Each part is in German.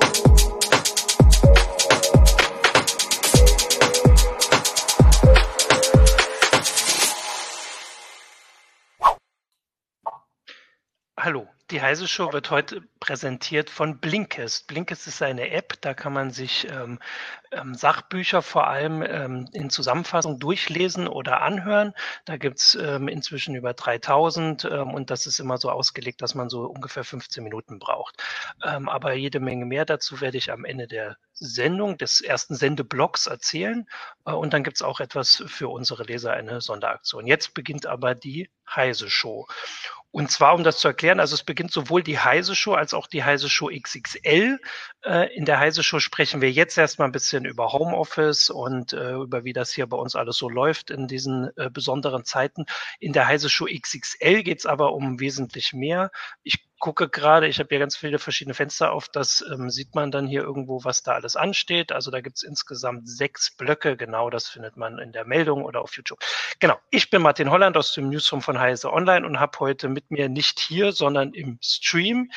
Thank you. Die Heise Show wird heute präsentiert von Blinkist. Blinkist ist eine App, da kann man sich ähm, ähm, Sachbücher vor allem ähm, in Zusammenfassung durchlesen oder anhören. Da gibt's ähm, inzwischen über 3000 ähm, und das ist immer so ausgelegt, dass man so ungefähr 15 Minuten braucht. Ähm, aber jede Menge mehr dazu werde ich am Ende der Sendung des ersten Sendeblocks erzählen. Äh, und dann gibt's auch etwas für unsere Leser, eine Sonderaktion. Jetzt beginnt aber die Heise Show. Und zwar, um das zu erklären, also es beginnt sowohl die Heise Show als auch die Heise Show XXL. Äh, in der Heise Show sprechen wir jetzt erstmal ein bisschen über Homeoffice und äh, über wie das hier bei uns alles so läuft in diesen besonderen Zeiten. In der Heise Show XXL geht es aber um wesentlich mehr. Ich gucke gerade, ich habe hier ganz viele verschiedene Fenster auf, das ähm, sieht man dann hier irgendwo, was da alles ansteht. Also da gibt es insgesamt sechs Blöcke, genau, das findet man in der Meldung oder auf YouTube. Genau, ich bin Martin Holland aus dem Newsroom von Heise Online und habe heute mit mir nicht hier, sondern im Stream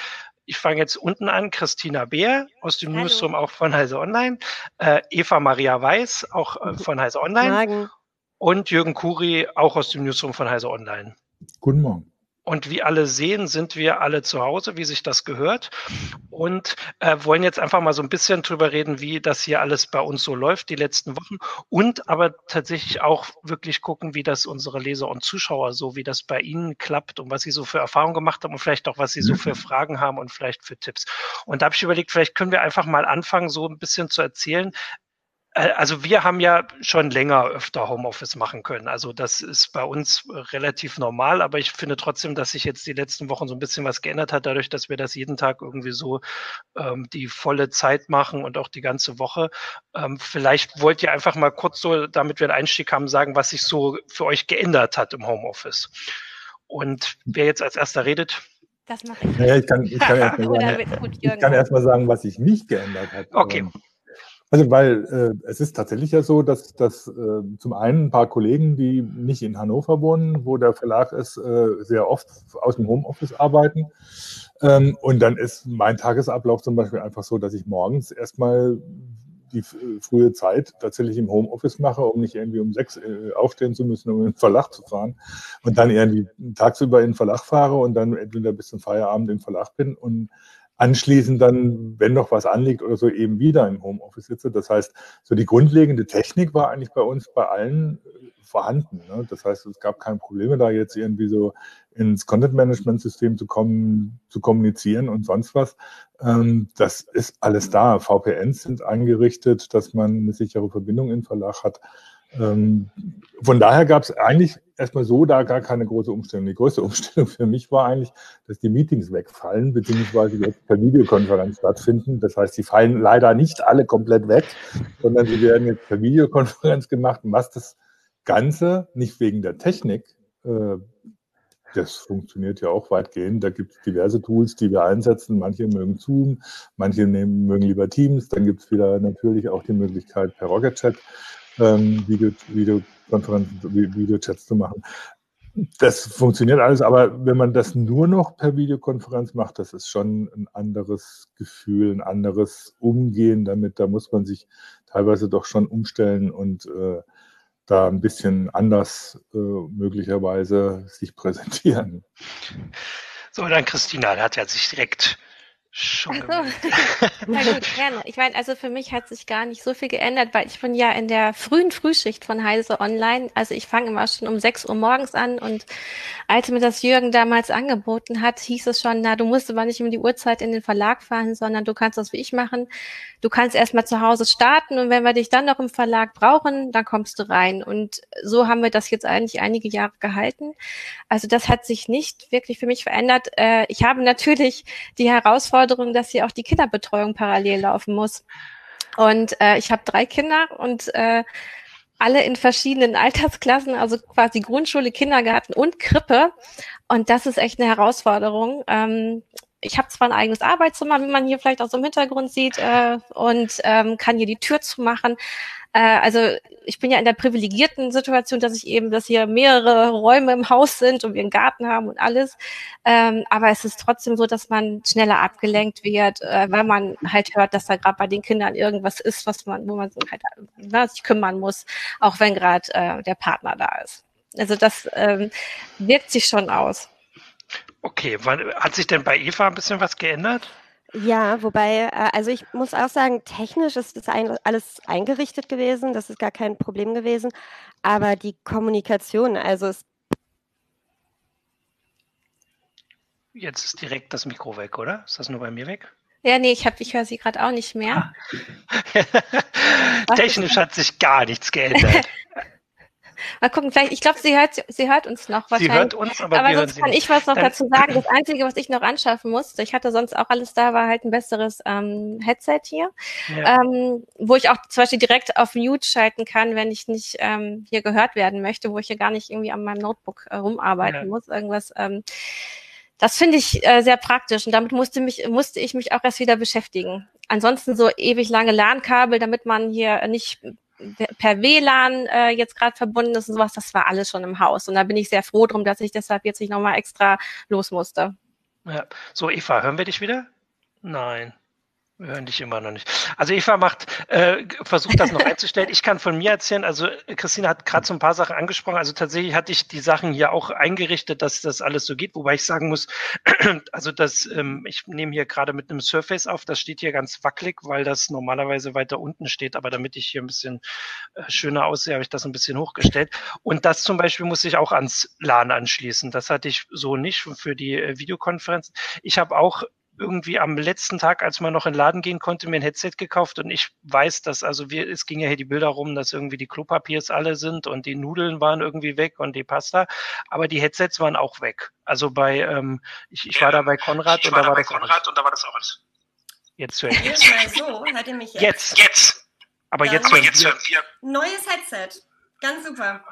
ich fange jetzt unten an, Christina Beer aus dem Hallo. Newsroom auch von Heise Online, äh, Eva Maria Weiß auch äh, von Heise Online Morgen. und Jürgen Kuri auch aus dem Newsroom von Heise Online. Guten Morgen. Und wie alle sehen, sind wir alle zu Hause, wie sich das gehört. Und äh, wollen jetzt einfach mal so ein bisschen drüber reden, wie das hier alles bei uns so läuft, die letzten Wochen. Und aber tatsächlich auch wirklich gucken, wie das unsere Leser und Zuschauer so, wie das bei ihnen klappt und was sie so für Erfahrungen gemacht haben und vielleicht auch, was sie so für mhm. Fragen haben und vielleicht für Tipps. Und da habe ich überlegt, vielleicht können wir einfach mal anfangen, so ein bisschen zu erzählen, äh, also wir haben ja schon länger öfter Homeoffice machen können. Also das ist bei uns relativ normal, aber ich finde trotzdem, dass sich jetzt die letzten Wochen so ein bisschen was geändert hat, dadurch, dass wir das jeden Tag irgendwie so ähm, die volle Zeit machen und auch die ganze Woche. Ähm, vielleicht wollt ihr einfach mal kurz so, damit wir einen Einstieg haben, sagen, was sich so für euch geändert hat im Homeoffice. Und wer jetzt als erster redet, das mache ich. Naja, ich kann, ich kann erst mal sagen, erst sagen, was sich nicht geändert hat. Okay. Ähm, also weil äh, es ist tatsächlich ja so, dass, dass äh, zum einen ein paar Kollegen, die nicht in Hannover wohnen, wo der Verlag ist, äh, sehr oft aus dem Homeoffice arbeiten. Ähm, und dann ist mein Tagesablauf zum Beispiel einfach so, dass ich morgens erstmal die frühe Zeit tatsächlich im Homeoffice mache, um nicht irgendwie um sechs äh, aufstehen zu müssen, um in den Verlag zu fahren. Und dann irgendwie tagsüber in den Verlag fahre und dann entweder bis zum Feierabend im Verlag bin und anschließend dann, wenn noch was anliegt oder so, eben wieder im Homeoffice sitze. Das heißt, so die grundlegende Technik war eigentlich bei uns bei allen äh, vorhanden. Ne? Das heißt, es gab keine Probleme, da jetzt irgendwie so ins Content-Management-System zu kommen, zu kommunizieren und sonst was. Ähm, das ist alles da. VPNs sind eingerichtet, dass man eine sichere Verbindung im Verlag hat. Ähm, von daher gab es eigentlich erstmal so da gar keine große Umstellung. Die größte Umstellung für mich war eigentlich, dass die Meetings wegfallen, beziehungsweise jetzt per Videokonferenz stattfinden. Das heißt, die fallen leider nicht alle komplett weg, sondern sie werden jetzt per Videokonferenz gemacht. Was das Ganze nicht wegen der Technik, äh, das funktioniert ja auch weitgehend. Da gibt es diverse Tools, die wir einsetzen. Manche mögen Zoom, manche nehmen, mögen lieber Teams. Dann gibt es wieder natürlich auch die Möglichkeit per Rocket Chat ähm, Video, Videokonferenzen, Videochats zu machen. Das funktioniert alles, aber wenn man das nur noch per Videokonferenz macht, das ist schon ein anderes Gefühl, ein anderes Umgehen damit. Da muss man sich teilweise doch schon umstellen und äh, da ein bisschen anders äh, möglicherweise sich präsentieren. So, dann Christina, der hat ja sich direkt Schon. Na gut, gerne. Ich meine, also für mich hat sich gar nicht so viel geändert, weil ich bin ja in der frühen Frühschicht von Heise Online. Also ich fange immer schon um 6 Uhr morgens an und als mir das Jürgen damals angeboten hat, hieß es schon, na, du musst aber nicht um die Uhrzeit in den Verlag fahren, sondern du kannst das wie ich machen. Du kannst erstmal zu Hause starten und wenn wir dich dann noch im Verlag brauchen, dann kommst du rein. Und so haben wir das jetzt eigentlich einige Jahre gehalten. Also das hat sich nicht wirklich für mich verändert. Äh, ich habe natürlich die Herausforderung, Herausforderung, dass hier auch die Kinderbetreuung parallel laufen muss. Und äh, ich habe drei Kinder und äh, alle in verschiedenen Altersklassen, also quasi Grundschule, Kindergarten und Krippe. Und das ist echt eine Herausforderung. Ähm, ich habe zwar ein eigenes Arbeitszimmer, wie man hier vielleicht auch so im Hintergrund sieht, äh, und ähm, kann hier die Tür zumachen. Äh, also ich bin ja in der privilegierten Situation, dass ich eben, dass hier mehrere Räume im Haus sind und wir einen Garten haben und alles. Ähm, aber es ist trotzdem so, dass man schneller abgelenkt wird, äh, weil man halt hört, dass da gerade bei den Kindern irgendwas ist, was man, wo man halt na, sich kümmern muss, auch wenn gerade äh, der Partner da ist. Also das ähm, wirkt sich schon aus. Okay, hat sich denn bei Eva ein bisschen was geändert? Ja, wobei, äh, also ich muss auch sagen, technisch ist das alles eingerichtet gewesen, das ist gar kein Problem gewesen, aber die Kommunikation, also es Jetzt ist direkt das Mikro weg, oder? Ist das nur bei mir weg? Ja, nee, ich, hab, ich höre sie gerade auch nicht mehr. Ah. Technisch hat sich gar nichts geändert. Mal gucken, vielleicht, ich glaube, sie hört, sie hört uns noch wahrscheinlich. Sie hört uns, aber, aber sonst kann ich was noch Dann, dazu sagen. Das Einzige, was ich noch anschaffen musste, ich hatte sonst auch alles da, war halt ein besseres ähm, Headset hier, ja. ähm, wo ich auch zum Beispiel direkt auf Mute schalten kann, wenn ich nicht ähm, hier gehört werden möchte, wo ich hier gar nicht irgendwie an meinem Notebook äh, rumarbeiten ja. muss, irgendwas. Ähm, das finde ich äh, sehr praktisch und damit musste, mich, musste ich mich auch erst wieder beschäftigen. Ansonsten so ewig lange LAN-Kabel, damit man hier nicht per WLAN äh, jetzt gerade verbunden ist und sowas, das war alles schon im Haus. Und da bin ich sehr froh drum, dass ich deshalb jetzt nicht nochmal extra los musste. Ja. So, Eva, hören wir dich wieder? Nein. Hören dich immer noch nicht. Also Eva macht, äh, versucht das noch einzustellen. Ich kann von mir erzählen, also Christina hat gerade so ein paar Sachen angesprochen. Also tatsächlich hatte ich die Sachen hier auch eingerichtet, dass das alles so geht, wobei ich sagen muss, also das, ähm, ich nehme hier gerade mit einem Surface auf, das steht hier ganz wackelig, weil das normalerweise weiter unten steht, aber damit ich hier ein bisschen äh, schöner aussehe, habe ich das ein bisschen hochgestellt. Und das zum Beispiel muss ich auch ans LAN anschließen. Das hatte ich so nicht für die äh, Videokonferenz. Ich habe auch irgendwie am letzten Tag, als man noch in den Laden gehen konnte, mir ein Headset gekauft und ich weiß, dass, also wir, es ging ja hier die Bilder rum, dass irgendwie die Klopapiers alle sind und die Nudeln waren irgendwie weg und die Pasta, aber die Headsets waren auch weg. Also bei, ähm, ich, ich war da bei Konrad, und, da war das Konrad und da war das auch alles. Jetzt höre ich jetzt. Mal so, hört ihr mich jetzt? Jetzt, jetzt. Aber Dann jetzt, hören jetzt hören wir. Neues Headset. Ganz super.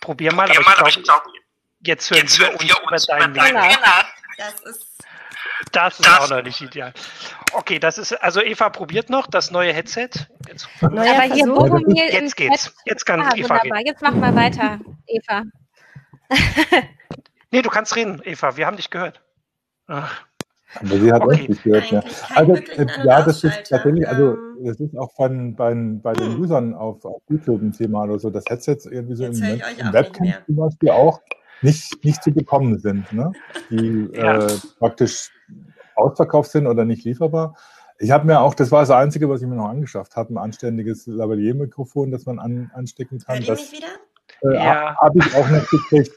Probier mal, Probier aber, ich glaube, jetzt hören jetzt wir, uns, wir uns über deinen. Das ist das ist das auch noch nicht ideal. Okay, das ist, also Eva probiert noch das neue Headset. Jetzt, Neuer aber hier Boromir Jetzt geht's. Jetzt kann ah, Eva wunderbar. Jetzt mach mal weiter, Eva. nee, du kannst reden, Eva. Wir haben dich gehört. Ach. Aber sie hat okay. nicht gehört. Ja. Also, äh, ja, das ist tatsächlich, also, ähm. das ist auch von, bei, bei den Usern auf, auf YouTube ein Thema oder so, das Headset irgendwie so im, im Webcam zum Beispiel auch nicht, nicht zu bekommen sind, ne? die ja. äh, praktisch ausverkauft sind oder nicht lieferbar. Ich habe mir auch, das war das Einzige, was ich mir noch angeschafft habe, ein anständiges Lavalier-Mikrofon, das man an, anstecken kann. Hört das wieder? Äh, ja. habe ich auch noch gekriegt.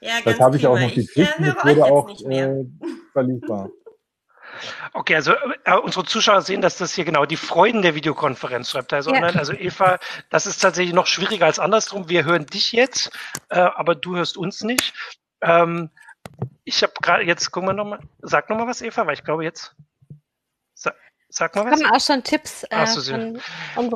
Ja, das habe ich auch noch gekriegt. Ich, äh, das wurde auch äh, verliefbar. Okay, also äh, unsere Zuschauer sehen, dass das hier genau die Freuden der Videokonferenz schreibt. Also, ja. online. also Eva, das ist tatsächlich noch schwieriger als andersrum. Wir hören dich jetzt, äh, aber du hörst uns nicht. Ähm, ich habe gerade jetzt, gucken wir nochmal, sag nochmal was, Eva, weil ich glaube jetzt. Sag, sag mal was. Kommen auch schon Tipps äh, so, von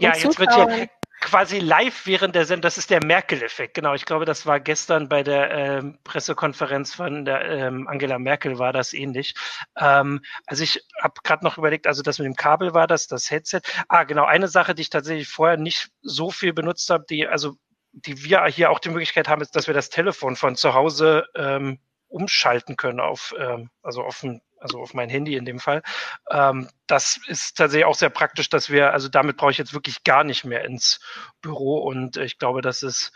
Ja, jetzt wird hier quasi live während der Sendung, das ist der Merkel-Effekt, genau. Ich glaube, das war gestern bei der ähm, Pressekonferenz von der ähm, Angela Merkel war das ähnlich. Ähm, also ich habe gerade noch überlegt, also das mit dem Kabel war das, das Headset. Ah, genau, eine Sache, die ich tatsächlich vorher nicht so viel benutzt habe, die, also die wir hier auch die Möglichkeit haben, ist, dass wir das Telefon von zu Hause ähm, umschalten können auf, ähm, also auf ein also auf mein Handy in dem Fall. Ähm, das ist tatsächlich auch sehr praktisch, dass wir, also damit brauche ich jetzt wirklich gar nicht mehr ins Büro und ich glaube, das ist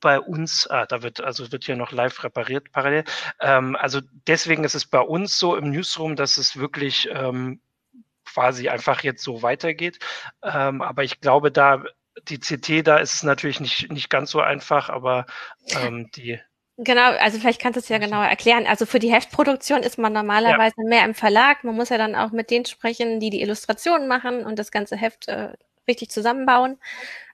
bei uns, ah, da wird, also wird hier noch live repariert parallel. Ähm, also deswegen ist es bei uns so im Newsroom, dass es wirklich ähm, quasi einfach jetzt so weitergeht. Ähm, aber ich glaube, da die CT, da ist es natürlich nicht, nicht ganz so einfach, aber ähm, die Genau, also vielleicht kannst du es ja genauer erklären. Also für die Heftproduktion ist man normalerweise ja. mehr im Verlag. Man muss ja dann auch mit denen sprechen, die die Illustrationen machen und das ganze Heft äh, richtig zusammenbauen.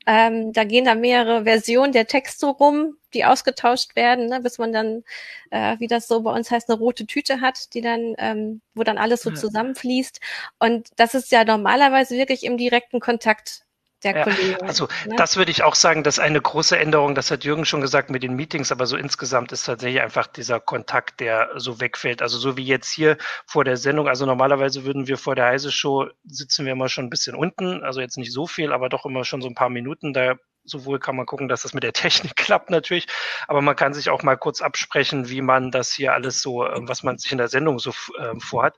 Ähm, da gehen da mehrere Versionen der Texte rum, die ausgetauscht werden, ne, bis man dann, äh, wie das so bei uns heißt, eine rote Tüte hat, die dann, ähm, wo dann alles so ja. zusammenfließt. Und das ist ja normalerweise wirklich im direkten Kontakt der Ja, Kollegen. also ne? das würde ich auch sagen, dass eine große Änderung, das hat Jürgen schon gesagt mit den Meetings, aber so insgesamt ist tatsächlich einfach dieser Kontakt, der so wegfällt. Also so wie jetzt hier vor der Sendung, also normalerweise würden wir vor der Heise Show sitzen wir immer schon ein bisschen unten, also jetzt nicht so viel, aber doch immer schon so ein paar Minuten. Da sowohl kann man gucken, dass das mit der Technik klappt natürlich, aber man kann sich auch mal kurz absprechen, wie man das hier alles so, ähm, was man sich in der Sendung so ähm, vorhat.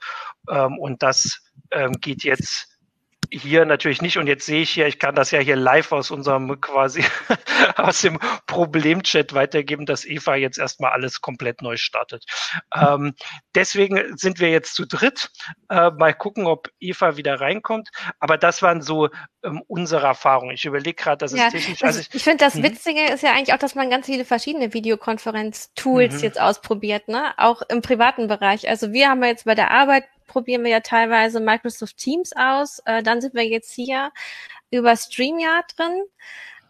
Ähm, und das ähm, geht jetzt hier natürlich nicht. Und jetzt sehe ich hier, ich kann das ja hier live aus unserem quasi aus dem Problemchat weitergeben, dass Eva jetzt erstmal alles komplett neu startet. Ähm, deswegen sind wir jetzt zu dritt. Äh, mal gucken, ob Eva wieder reinkommt. Aber das waren so ähm, unsere Erfahrungen. Ich überlege gerade, das Ja, ist technisch. das, Also ich, ich finde, das Mhm. Witzige ist ja eigentlich auch, dass man ganz viele verschiedene Videokonferenz-Tools Mhm. jetzt ausprobiert, ne? Auch im privaten Bereich. Also wir haben ja jetzt bei der Arbeit probieren wir ja teilweise Microsoft Teams aus. Äh, dann sind wir jetzt hier über StreamYard drin.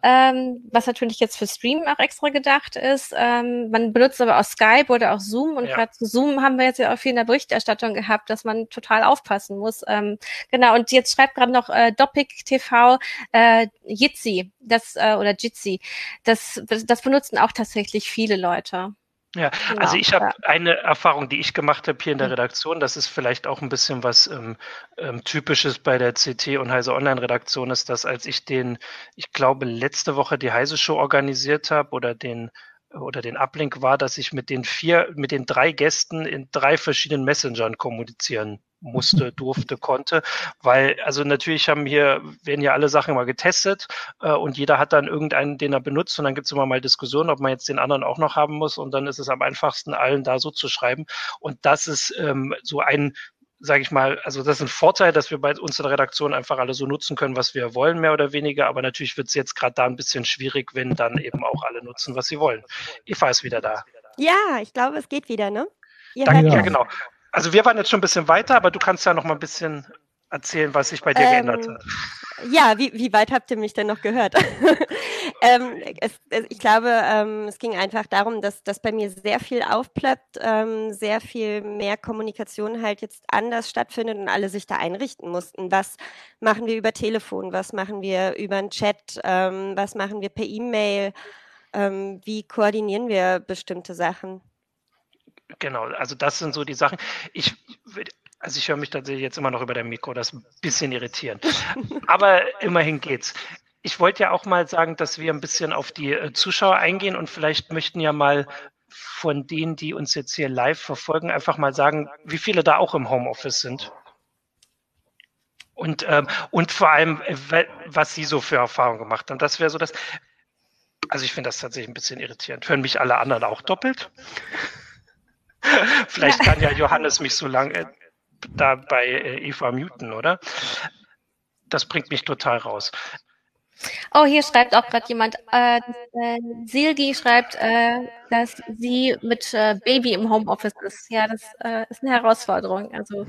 Ähm, was natürlich jetzt für Stream auch extra gedacht ist. Ähm, man benutzt aber auch Skype oder auch Zoom und Ja. gerade zu Zoom haben wir jetzt ja auch viel in der Berichterstattung gehabt, dass man total aufpassen muss. Ähm, genau, und jetzt schreibt gerade noch äh, Doppik TV äh, Jitsi, das äh, oder Jitsi. Das, das benutzen auch tatsächlich viele Leute. Ja, Genau, also ich habe ja. eine Erfahrung, die ich gemacht habe hier in der Mhm. Redaktion. Das ist vielleicht auch ein bisschen was ähm, ähm, Typisches bei der CT und Heise Online Redaktion ist, dass als ich den, ich glaube letzte Woche die Heise Show organisiert habe oder den oder den Uplink war, dass ich mit den vier, mit den drei Gästen in drei verschiedenen Messengern kommunizieren musste, durfte, konnte, weil also natürlich haben hier werden ja alle Sachen immer getestet äh, und jeder hat dann irgendeinen, den er benutzt und dann gibt es immer mal Diskussionen, ob man jetzt den anderen auch noch haben muss und dann ist es am einfachsten, allen da so zu schreiben und das ist ähm, so ein sage ich mal, also das ist ein Vorteil, dass wir bei uns in der Redaktion einfach alle so nutzen können, was wir wollen, mehr oder weniger. Aber natürlich wird es jetzt gerade da ein bisschen schwierig, wenn dann eben auch alle nutzen, was sie wollen. Eva ist wieder da. Ja, ich glaube, es geht wieder, ne? Ihr Danke, ja, genau. Also wir waren jetzt schon ein bisschen weiter, aber du kannst ja noch mal ein bisschen erzählen, was sich bei dir Ähm, geändert hat. Ja, wie, wie weit habt ihr mich denn noch gehört? ähm, es, es, ich glaube, ähm, es ging einfach darum, dass, dass bei mir sehr viel aufploppt, ähm, sehr viel mehr Kommunikation halt jetzt anders stattfindet und alle sich da einrichten mussten. Was machen wir über Telefon? Was machen wir über einen Chat? Ähm, was machen wir per E-Mail? Ähm, wie koordinieren wir bestimmte Sachen? Genau, also das sind so die Sachen. Ich also ich höre mich tatsächlich jetzt immer noch über dein Mikro, das ist ein bisschen irritierend. Aber immerhin geht's. Ich wollte ja auch mal sagen, dass wir ein bisschen auf die äh, Zuschauer eingehen und vielleicht möchten ja mal von denen, die uns jetzt hier live verfolgen, einfach mal sagen, wie viele da auch im Homeoffice sind. Und, ähm, und vor allem, äh, was sie so für Erfahrungen gemacht haben. Das wäre so das. Also ich finde das tatsächlich ein bisschen irritierend. Hören mich alle anderen auch doppelt? Vielleicht kann ja Johannes mich so lange da bei äh, Eva muten, oder? Das bringt mich total raus. Oh, hier schreibt auch gerade jemand, äh, äh, Silgi schreibt, äh, dass sie mit äh, Baby im Homeoffice ist. Ja, das äh, ist eine Herausforderung. Also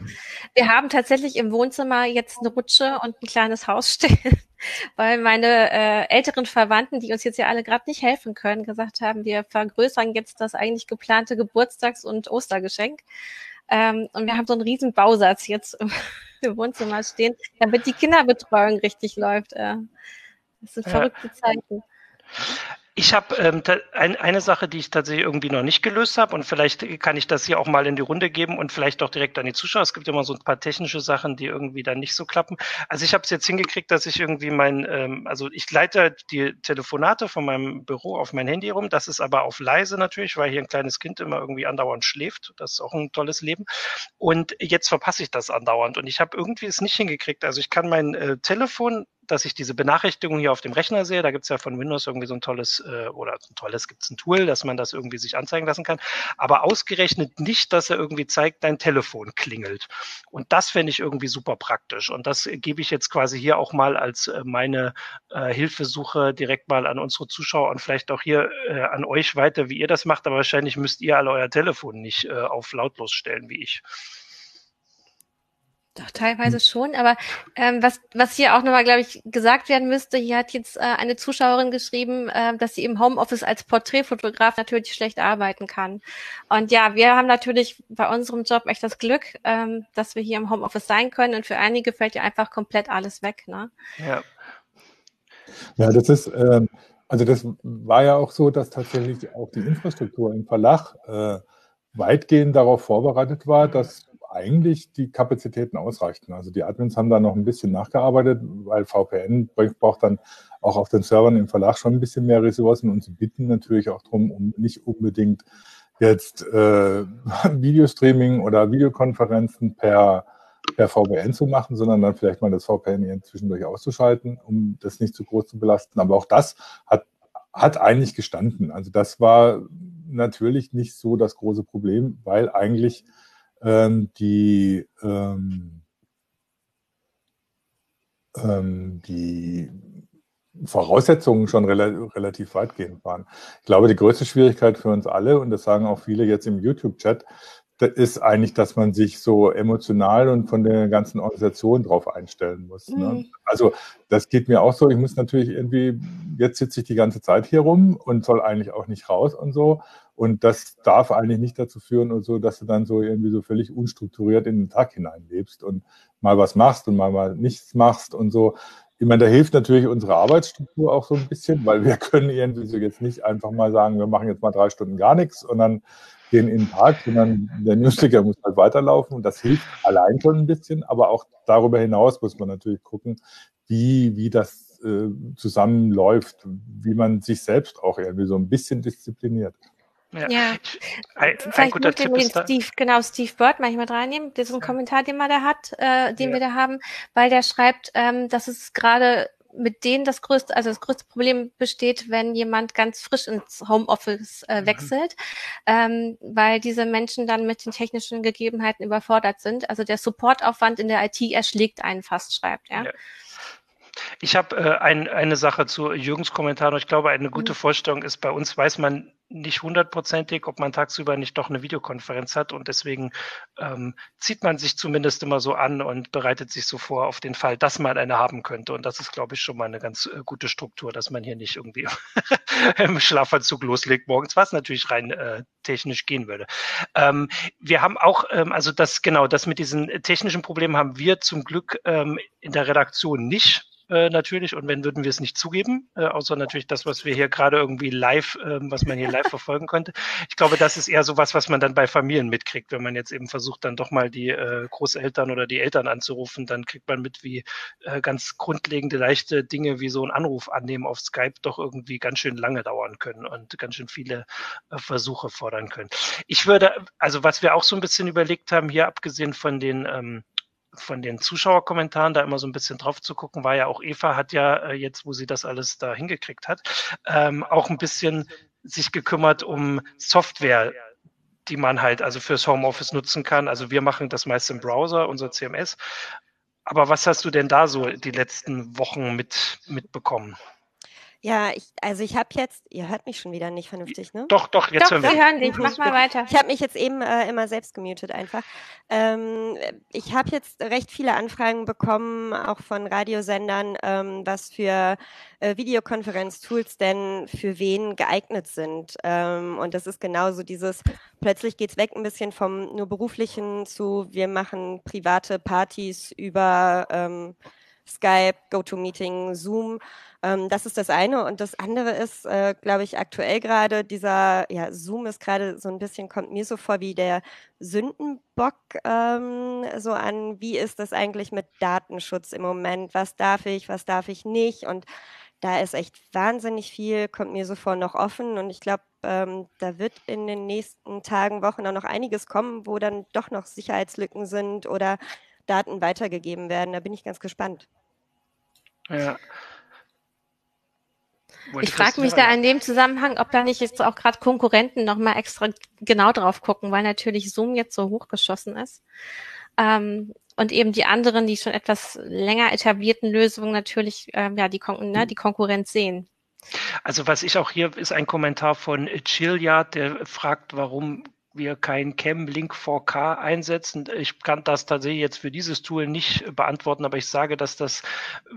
wir haben tatsächlich im Wohnzimmer jetzt eine Rutsche und ein kleines Haus stehen, weil meine äh, älteren Verwandten, die uns jetzt ja alle gerade nicht helfen können, gesagt haben, wir vergrößern jetzt das eigentlich geplante Geburtstags- und Ostergeschenk. Ähm, und wir haben so einen riesen Bausatz jetzt im, im Wohnzimmer stehen, damit die Kinderbetreuung richtig läuft. Äh, das sind Ja. verrückte Zeiten. Ich habe ähm, ein, eine Sache, die ich tatsächlich irgendwie noch nicht gelöst habe und vielleicht kann ich das hier auch mal in die Runde geben und vielleicht auch direkt an die Zuschauer. Es gibt immer so ein paar technische Sachen, die irgendwie dann nicht so klappen. Also ich habe es jetzt hingekriegt, dass ich irgendwie mein, ähm, also ich leite die Telefonate von meinem Büro auf mein Handy rum. Das ist aber auf leise natürlich, weil hier ein kleines Kind immer irgendwie andauernd schläft. Das ist auch ein tolles Leben. Und jetzt verpasse ich das andauernd und ich habe irgendwie es nicht hingekriegt. Also ich kann mein äh, Telefon dass ich diese Benachrichtigung hier auf dem Rechner sehe. Da gibt es ja von Windows irgendwie so ein tolles, äh, oder ein tolles gibt es ein Tool, dass man das irgendwie sich anzeigen lassen kann. Aber ausgerechnet nicht, dass er irgendwie zeigt, dein Telefon klingelt. Und das fände ich irgendwie super praktisch. Und das gebe ich jetzt quasi hier auch mal als äh, meine äh, Hilfesuche direkt mal an unsere Zuschauer und vielleicht auch hier äh, an euch weiter, wie ihr das macht. Aber wahrscheinlich müsst ihr alle euer Telefon nicht äh, auf lautlos stellen, wie ich. Doch, teilweise schon, aber ähm, was, was hier auch nochmal, glaube ich, gesagt werden müsste, hier hat jetzt äh, eine Zuschauerin geschrieben, äh, dass sie im Homeoffice als Porträtfotograf natürlich schlecht arbeiten kann. Und ja, wir haben natürlich bei unserem Job echt das Glück, ähm, dass wir hier im Homeoffice sein können und für einige fällt ja einfach komplett alles weg. Ne? Ja. Ja, das ist, ähm, also das war ja auch so, dass tatsächlich auch die Infrastruktur im Verlag äh, weitgehend darauf vorbereitet war, dass eigentlich die Kapazitäten ausreichten. Also die Admins haben da noch ein bisschen nachgearbeitet, weil VPN braucht dann auch auf den Servern im Verlag schon ein bisschen mehr Ressourcen und sie bitten natürlich auch darum, um nicht unbedingt jetzt äh, Videostreaming oder Videokonferenzen per, per VPN zu machen, sondern dann vielleicht mal das VPN zwischendurch auszuschalten, um das nicht zu groß zu belasten. Aber auch das hat, hat eigentlich gestanden. Also das war natürlich nicht so das große Problem, weil eigentlich ähm, die, ähm, ähm, die Voraussetzungen schon rel relativ weitgehend waren. Ich glaube, die größte Schwierigkeit für uns alle, und das sagen auch viele jetzt im YouTube-Chat, ist eigentlich, dass man sich so emotional und von der ganzen Organisation drauf einstellen muss. Ne? Mhm. Also das geht mir auch so. Ich muss natürlich irgendwie, jetzt sitze ich die ganze Zeit hier rum und soll eigentlich auch nicht raus und so. Und das darf eigentlich nicht dazu führen und so, dass du dann so irgendwie so völlig unstrukturiert in den Tag hineinlebst und mal was machst und mal mal nichts machst und so. Ich meine, da hilft natürlich unsere Arbeitsstruktur auch so ein bisschen, weil wir können irgendwie so jetzt nicht einfach mal sagen, wir machen jetzt mal drei Stunden gar nichts und dann gehen in den Park, sondern der Newsticker muss halt weiterlaufen und das hilft allein schon ein bisschen, aber auch darüber hinaus muss man natürlich gucken, wie, wie das äh, zusammenläuft, wie man sich selbst auch irgendwie so ein bisschen diszipliniert. Ja, ja. ein, vielleicht ein guter Tipp den Steve, genau, Steve Bird manchmal reinnehmen. Das ist ein Kommentar, den man da hat, äh, den ja. wir da haben, weil der schreibt, ähm, dass es gerade mit denen das größte, also das größte Problem besteht, wenn jemand ganz frisch ins Homeoffice äh, mhm. wechselt, mhm. ähm, weil diese Menschen dann mit den technischen Gegebenheiten überfordert sind. Also der Supportaufwand in der IT erschlägt einen fast, schreibt er. Ja. Ich habe äh, ein, eine Sache zu Jürgens Kommentar. Ich glaube, eine gute mhm. Vorstellung ist, bei uns weiß man nicht hundertprozentig, ob man tagsüber nicht doch eine Videokonferenz hat und deswegen ähm, zieht man sich zumindest immer so an und bereitet sich so vor auf den Fall, dass man eine haben könnte. Und das ist, glaube ich, schon mal eine ganz äh, gute Struktur, dass man hier nicht irgendwie im Schlafanzug loslegt morgens, was natürlich rein äh, technisch gehen würde. Ähm, wir haben auch, ähm, also das genau, das mit diesen technischen Problemen haben wir zum Glück ähm, in der Redaktion nicht äh, natürlich. Und wenn würden wir es nicht zugeben, äh, außer natürlich das, was wir hier gerade irgendwie live, äh, was man hier live verfolgen konnte. Ich glaube, das ist eher so was, was man dann bei Familien mitkriegt. Wenn man jetzt eben versucht, dann doch mal die äh, Großeltern oder die Eltern anzurufen, dann kriegt man mit, wie äh, ganz grundlegende, leichte Dinge wie so ein Anruf annehmen auf Skype doch irgendwie ganz schön lange dauern können und ganz schön viele äh, Versuche fordern können. Ich würde, also was wir auch so ein bisschen überlegt haben, hier abgesehen von den ähm, von den Zuschauerkommentaren da immer so ein bisschen drauf zu gucken, war ja auch Eva hat ja äh, jetzt, wo sie das alles da hingekriegt hat, ähm, auch ein bisschen sich gekümmert um Software, die man halt also fürs Homeoffice nutzen kann. Also wir machen das meist im Browser, unser CMS. Aber was hast du denn da so die letzten Wochen mit mitbekommen? Ja, ich, also ich habe jetzt, ihr hört mich schon wieder nicht vernünftig, ne? Doch, doch, jetzt doch, hören wir. wir hören dich, mach mal weiter. Ich habe mich jetzt eben äh, immer selbst gemutet einfach. Ähm, ich habe jetzt recht viele Anfragen bekommen, auch von Radiosendern, ähm, was für äh, Videokonferenz-Tools denn für wen geeignet sind. Ähm, und das ist genauso dieses, plötzlich geht's weg ein bisschen vom nur beruflichen zu, wir machen private Partys über ähm, Skype, GoToMeeting, Zoom. Ähm, das ist das eine. Und das andere ist, äh, glaube ich, aktuell gerade dieser, ja, Zoom ist gerade so ein bisschen, kommt mir so vor wie der Sündenbock ähm, so an, wie ist das eigentlich mit Datenschutz im Moment? Was darf ich, was darf ich nicht? Und da ist echt wahnsinnig viel, kommt mir so vor, noch offen. Und ich glaube, ähm, da wird in den nächsten Tagen, Wochen auch noch einiges kommen, wo dann doch noch Sicherheitslücken sind oder Daten weitergegeben werden. Da bin ich ganz gespannt. Ja. ich frage mich da in dem Zusammenhang, ob da nicht jetzt auch gerade Konkurrenten nochmal extra genau drauf gucken, weil natürlich Zoom jetzt so hochgeschossen ist. Ähm, und eben die anderen, die schon etwas länger etablierten Lösungen natürlich ähm, ja die, Kon ne, die Konkurrenz sehen. Also was ich auch hier ist ein Kommentar von Chilliard, der fragt, warum wir kein Cam Link 4K einsetzen. Ich kann das tatsächlich jetzt für dieses Tool nicht beantworten, aber ich sage, dass das,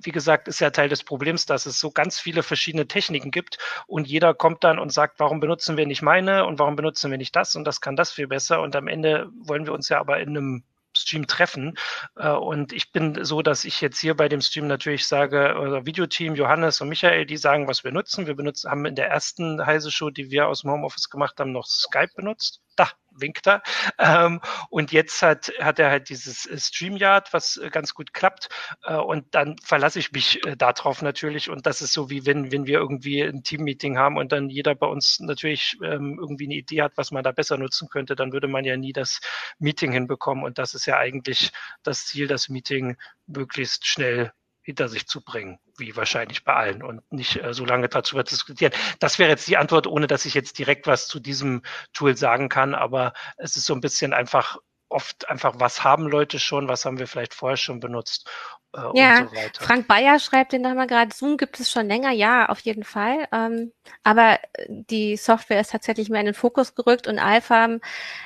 wie gesagt, ist ja Teil des Problems, dass es so ganz viele verschiedene Techniken gibt und jeder kommt dann und sagt, warum benutzen wir nicht meine und warum benutzen wir nicht das und das kann das viel besser und am Ende wollen wir uns ja aber in einem Stream treffen. Äh, und ich bin so, dass ich jetzt hier bei dem Stream natürlich sage, unser Videoteam, Johannes und Michael, die sagen, was wir nutzen. Wir benutzen, haben in der ersten Heise Show, die wir aus dem Homeoffice gemacht haben, noch Skype benutzt. Da, winkt er. Ähm, und jetzt hat, hat er halt dieses äh, StreamYard, was äh, ganz gut klappt. Äh, und dann verlasse ich mich äh, darauf natürlich. Und das ist so wie wenn, wenn wir irgendwie ein Teammeeting haben und dann jeder bei uns natürlich ähm, irgendwie eine Idee hat, was man da besser nutzen könnte, dann würde man ja nie das Meeting hinbekommen. Und das ist ja eigentlich das Ziel, das Meeting möglichst schnell hinter sich zu bringen, wie wahrscheinlich bei allen und nicht äh, so lange dazu diskutieren. Das wäre jetzt die Antwort, ohne dass ich jetzt direkt was zu diesem Tool sagen kann, aber es ist so ein bisschen einfach oft einfach, was haben Leute schon, was haben wir vielleicht vorher schon benutzt äh, ja, und so weiter. Frank Bayer schreibt den nochmal gerade, Zoom gibt es schon länger, ja, auf jeden Fall. Ähm, aber die Software ist tatsächlich mehr in den Fokus gerückt und Alpha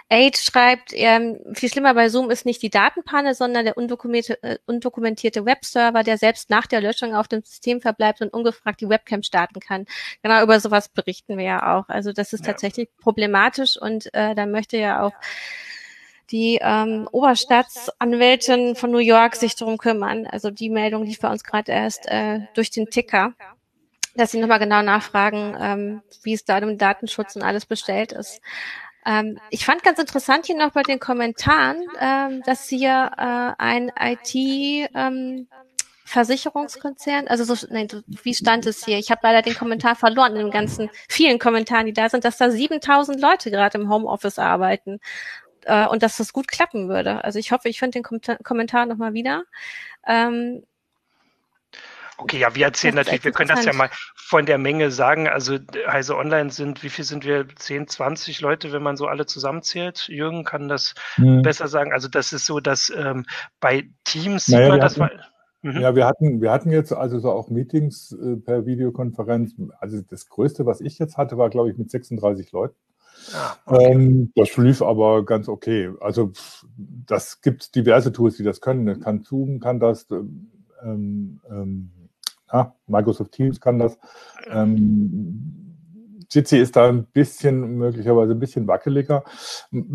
Age schreibt, ähm, viel schlimmer bei Zoom ist nicht die Datenpanne, sondern der undokumentierte, äh, undokumentierte Webserver, der selbst nach der Löschung auf dem System verbleibt und ungefragt die Webcam starten kann. Genau über sowas berichten wir ja auch. Also das ist ja. tatsächlich problematisch und äh, da möchte ja auch die ähm, Oberstaatsanwältin von New York sich darum kümmern. Also die Meldung lief bei uns gerade erst äh, durch den Ticker, dass sie nochmal genau nachfragen, ähm, wie es da um Datenschutz und alles bestellt ist. Ähm, ich fand ganz interessant hier noch bei den Kommentaren, ähm, dass hier äh, ein IT ähm, Versicherungskonzern, also so, nein, wie stand es hier? Ich habe leider den Kommentar verloren in den ganzen vielen Kommentaren, die da sind, dass da 7000 Leute gerade im Homeoffice arbeiten äh, und dass das gut klappen würde. Also ich hoffe, ich finde den Kom Kommentar nochmal wieder. Ähm, Okay, ja, wir erzählen natürlich, wir können das ja mal von der Menge sagen. Also Heise Online sind, wie viel sind wir? 10, 20 Leute, wenn man so alle zusammenzählt. Jürgen kann das mhm. besser sagen. Also das ist so, dass ähm, bei Teams naja, sieht man das mal. Mhm. Ja, wir hatten, wir hatten jetzt also so auch Meetings äh, per Videokonferenz. Also das Größte, was ich jetzt hatte, war, glaube ich, mit 36 Leuten. Ah, okay. ähm, das lief aber ganz okay. Also das gibt diverse Tools, die das können. Kann Zoom, kann das, ähm, ähm, ja, Microsoft Teams kann das. Ähm, Jitsi ist da ein bisschen, möglicherweise ein bisschen wackeliger.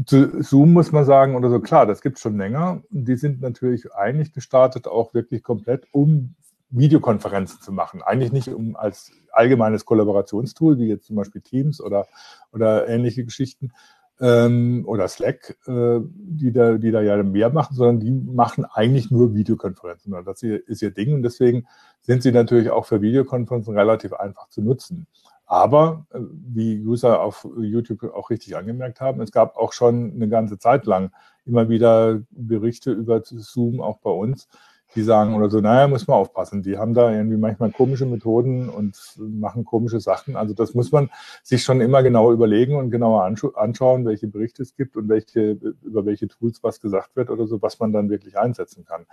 Zu Zoom muss man sagen, oder so, klar, das gibt es schon länger. Die sind natürlich eigentlich gestartet, auch wirklich komplett, um Videokonferenzen zu machen. Eigentlich nicht um als allgemeines Kollaborationstool, wie jetzt zum Beispiel Teams oder, oder ähnliche Geschichten, ähm, oder Slack, äh, die, da, die da ja mehr machen, sondern die machen eigentlich nur Videokonferenzen. Das ist ihr Ding und deswegen sind sie natürlich auch für Videokonferenzen relativ einfach zu nutzen. Aber, äh, wie User auf YouTube auch richtig angemerkt haben, es gab auch schon eine ganze Zeit lang immer wieder Berichte über Zoom, auch bei uns, die sagen oder so, naja, muss man aufpassen. Die haben da irgendwie manchmal komische Methoden und machen komische Sachen. Also das muss man sich schon immer genau überlegen und genauer anschauen, welche Berichte es gibt und welche, über welche Tools was gesagt wird oder so, was man dann wirklich einsetzen kann.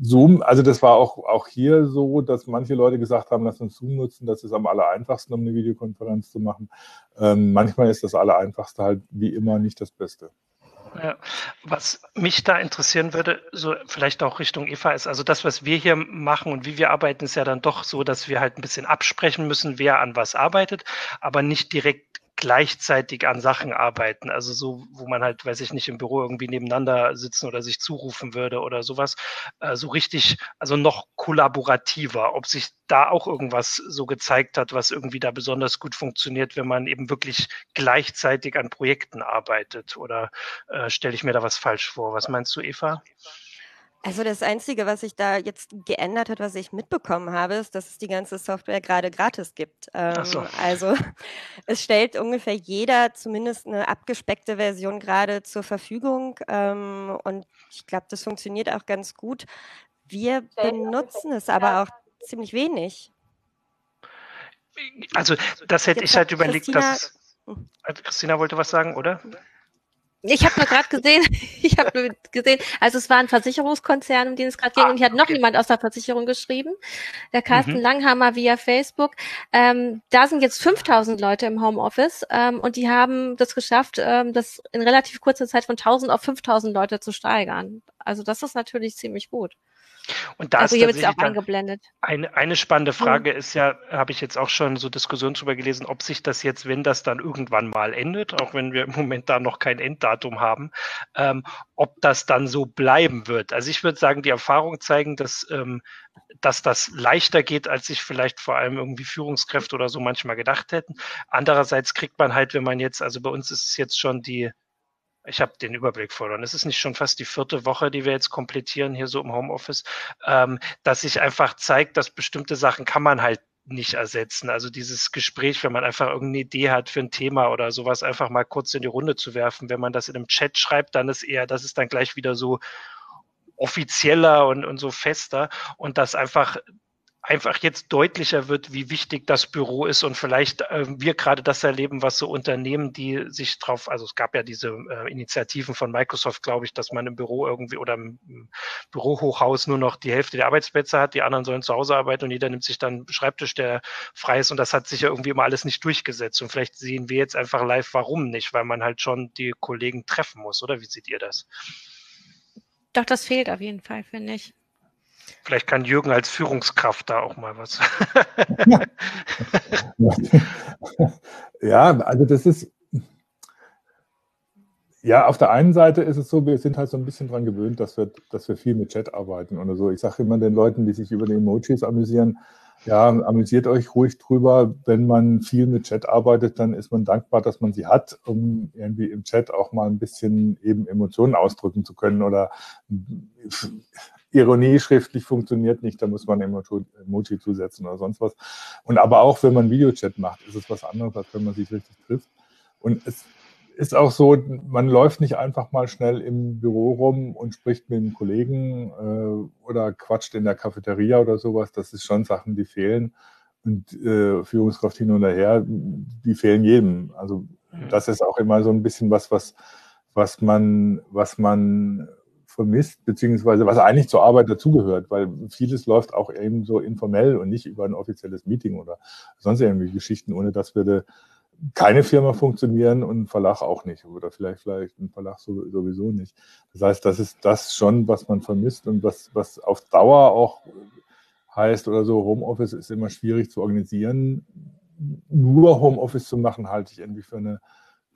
Zoom, also das war auch, auch hier so, dass manche Leute gesagt haben, lass uns Zoom nutzen, das ist am aller einfachsten, um eine Videokonferenz zu machen. Ähm, manchmal ist das aller einfachste halt wie immer nicht das Beste. Was mich da interessieren würde, so vielleicht auch Richtung Eva ist, also das, was wir hier machen und wie wir arbeiten, ist ja dann doch so, dass wir halt ein bisschen absprechen müssen, wer an was arbeitet, aber nicht direkt gleichzeitig an Sachen arbeiten. Also so, wo man halt, weiß ich nicht, im Büro irgendwie nebeneinander sitzen oder sich zurufen würde oder sowas. Äh, so richtig, also noch kollaborativer. Ob sich da auch irgendwas so gezeigt hat, was irgendwie da besonders gut funktioniert, wenn man eben wirklich gleichzeitig an Projekten arbeitet. Oder äh, stelle ich mir da was falsch vor? Was meinst du, Eva? Also das Einzige, was sich da jetzt geändert hat, was ich mitbekommen habe, ist, dass es die ganze Software gerade gratis gibt. Ähm, so. Also es stellt ungefähr jeder zumindest eine abgespeckte Version gerade zur Verfügung. Ähm, und ich glaube, das funktioniert auch ganz gut. Wir benutzen es aber auch ziemlich wenig. Also das hätte ich halt überlegt, Christina, dass. Christina wollte was sagen, oder? Ich habe nur gerade gesehen, ich habe nur gesehen, also es war ein Versicherungskonzern, um den es gerade ging, ah, und hier hat noch okay. jemand aus der Versicherung geschrieben, der Carsten mhm. Langhammer via Facebook. Ähm, da sind jetzt 5000 Leute im Homeoffice ähm, und die haben das geschafft, ähm, das in relativ kurzer Zeit von 1000 auf 5000 Leute zu steigern. Also das ist natürlich ziemlich gut. Und da Also ist hier wird es auch eingeblendet. eine, eine spannende Frage ist ja, habe ich jetzt auch schon so Diskussionen drüber gelesen, ob sich das jetzt, wenn das dann irgendwann mal endet, auch wenn wir im Moment da noch kein Enddatum haben, ähm, ob das dann so bleiben wird. Also ich würde sagen, die Erfahrungen zeigen, dass, ähm, dass das leichter geht, als sich vielleicht vor allem irgendwie Führungskräfte oder so manchmal gedacht hätten. Andererseits kriegt man halt, wenn man jetzt, also bei uns ist es jetzt schon die ich habe den Überblick verloren. Es ist nicht schon fast die vierte Woche, die wir jetzt komplettieren hier so im Homeoffice, ähm, dass sich einfach zeigt, dass bestimmte Sachen kann man halt nicht ersetzen. Also dieses Gespräch, wenn man einfach irgendeine Idee hat für ein Thema oder sowas, einfach mal kurz in die Runde zu werfen. Wenn man das in einem Chat schreibt, dann ist eher, das ist dann gleich wieder so offizieller und, und so fester und das einfach einfach jetzt deutlicher wird, wie wichtig das Büro ist und vielleicht äh, wir gerade das erleben, was so Unternehmen, die sich drauf, also es gab ja diese äh, Initiativen von Microsoft, glaube ich, dass man im Büro irgendwie oder im, Bürohochhaus nur noch die Hälfte der Arbeitsplätze hat, die anderen sollen zu Hause arbeiten und jeder nimmt sich dann einen Schreibtisch, der frei ist und das hat sich ja irgendwie immer alles nicht durchgesetzt und vielleicht sehen wir jetzt einfach live, warum nicht, weil man halt schon die Kollegen treffen muss, oder wie seht ihr das? Doch, das fehlt auf jeden Fall, finde ich. Vielleicht kann Jürgen als Führungskraft da auch mal was. ja, also das ist, ja, auf der einen Seite ist es so, wir sind halt so ein bisschen dran gewöhnt, dass wir, dass wir viel mit Chat arbeiten oder so. Ich sage immer den Leuten, die sich über die Emojis amüsieren, ja, amüsiert euch ruhig drüber. Wenn man viel mit Chat arbeitet, dann ist man dankbar, dass man sie hat, um irgendwie im Chat auch mal ein bisschen eben Emotionen ausdrücken zu können oder Ironie schriftlich funktioniert nicht, da muss man Emoji zusetzen oder sonst was. Und aber auch wenn man Videochat macht, ist es was anderes, als wenn man sich richtig trifft. Und es ist auch so, man läuft nicht einfach mal schnell im Büro rum und spricht mit einem Kollegen äh, oder quatscht in der Cafeteria oder sowas. Das ist schon Sachen, die fehlen. Und äh, Führungskraft hin und her, die fehlen jedem. Also mhm. das ist auch immer so ein bisschen was, was, was man, was man vermisst, beziehungsweise was eigentlich zur Arbeit dazugehört, weil vieles läuft auch eben so informell und nicht über ein offizielles Meeting oder sonst irgendwie Geschichten. Ohne das würde keine Firma funktionieren und ein Verlag auch nicht oder vielleicht vielleicht ein Verlag sowieso nicht. Das heißt, das ist das schon, was man vermisst und was, was auf Dauer auch heißt oder so, Homeoffice ist immer schwierig zu organisieren. Nur Homeoffice zu machen, halte ich irgendwie für eine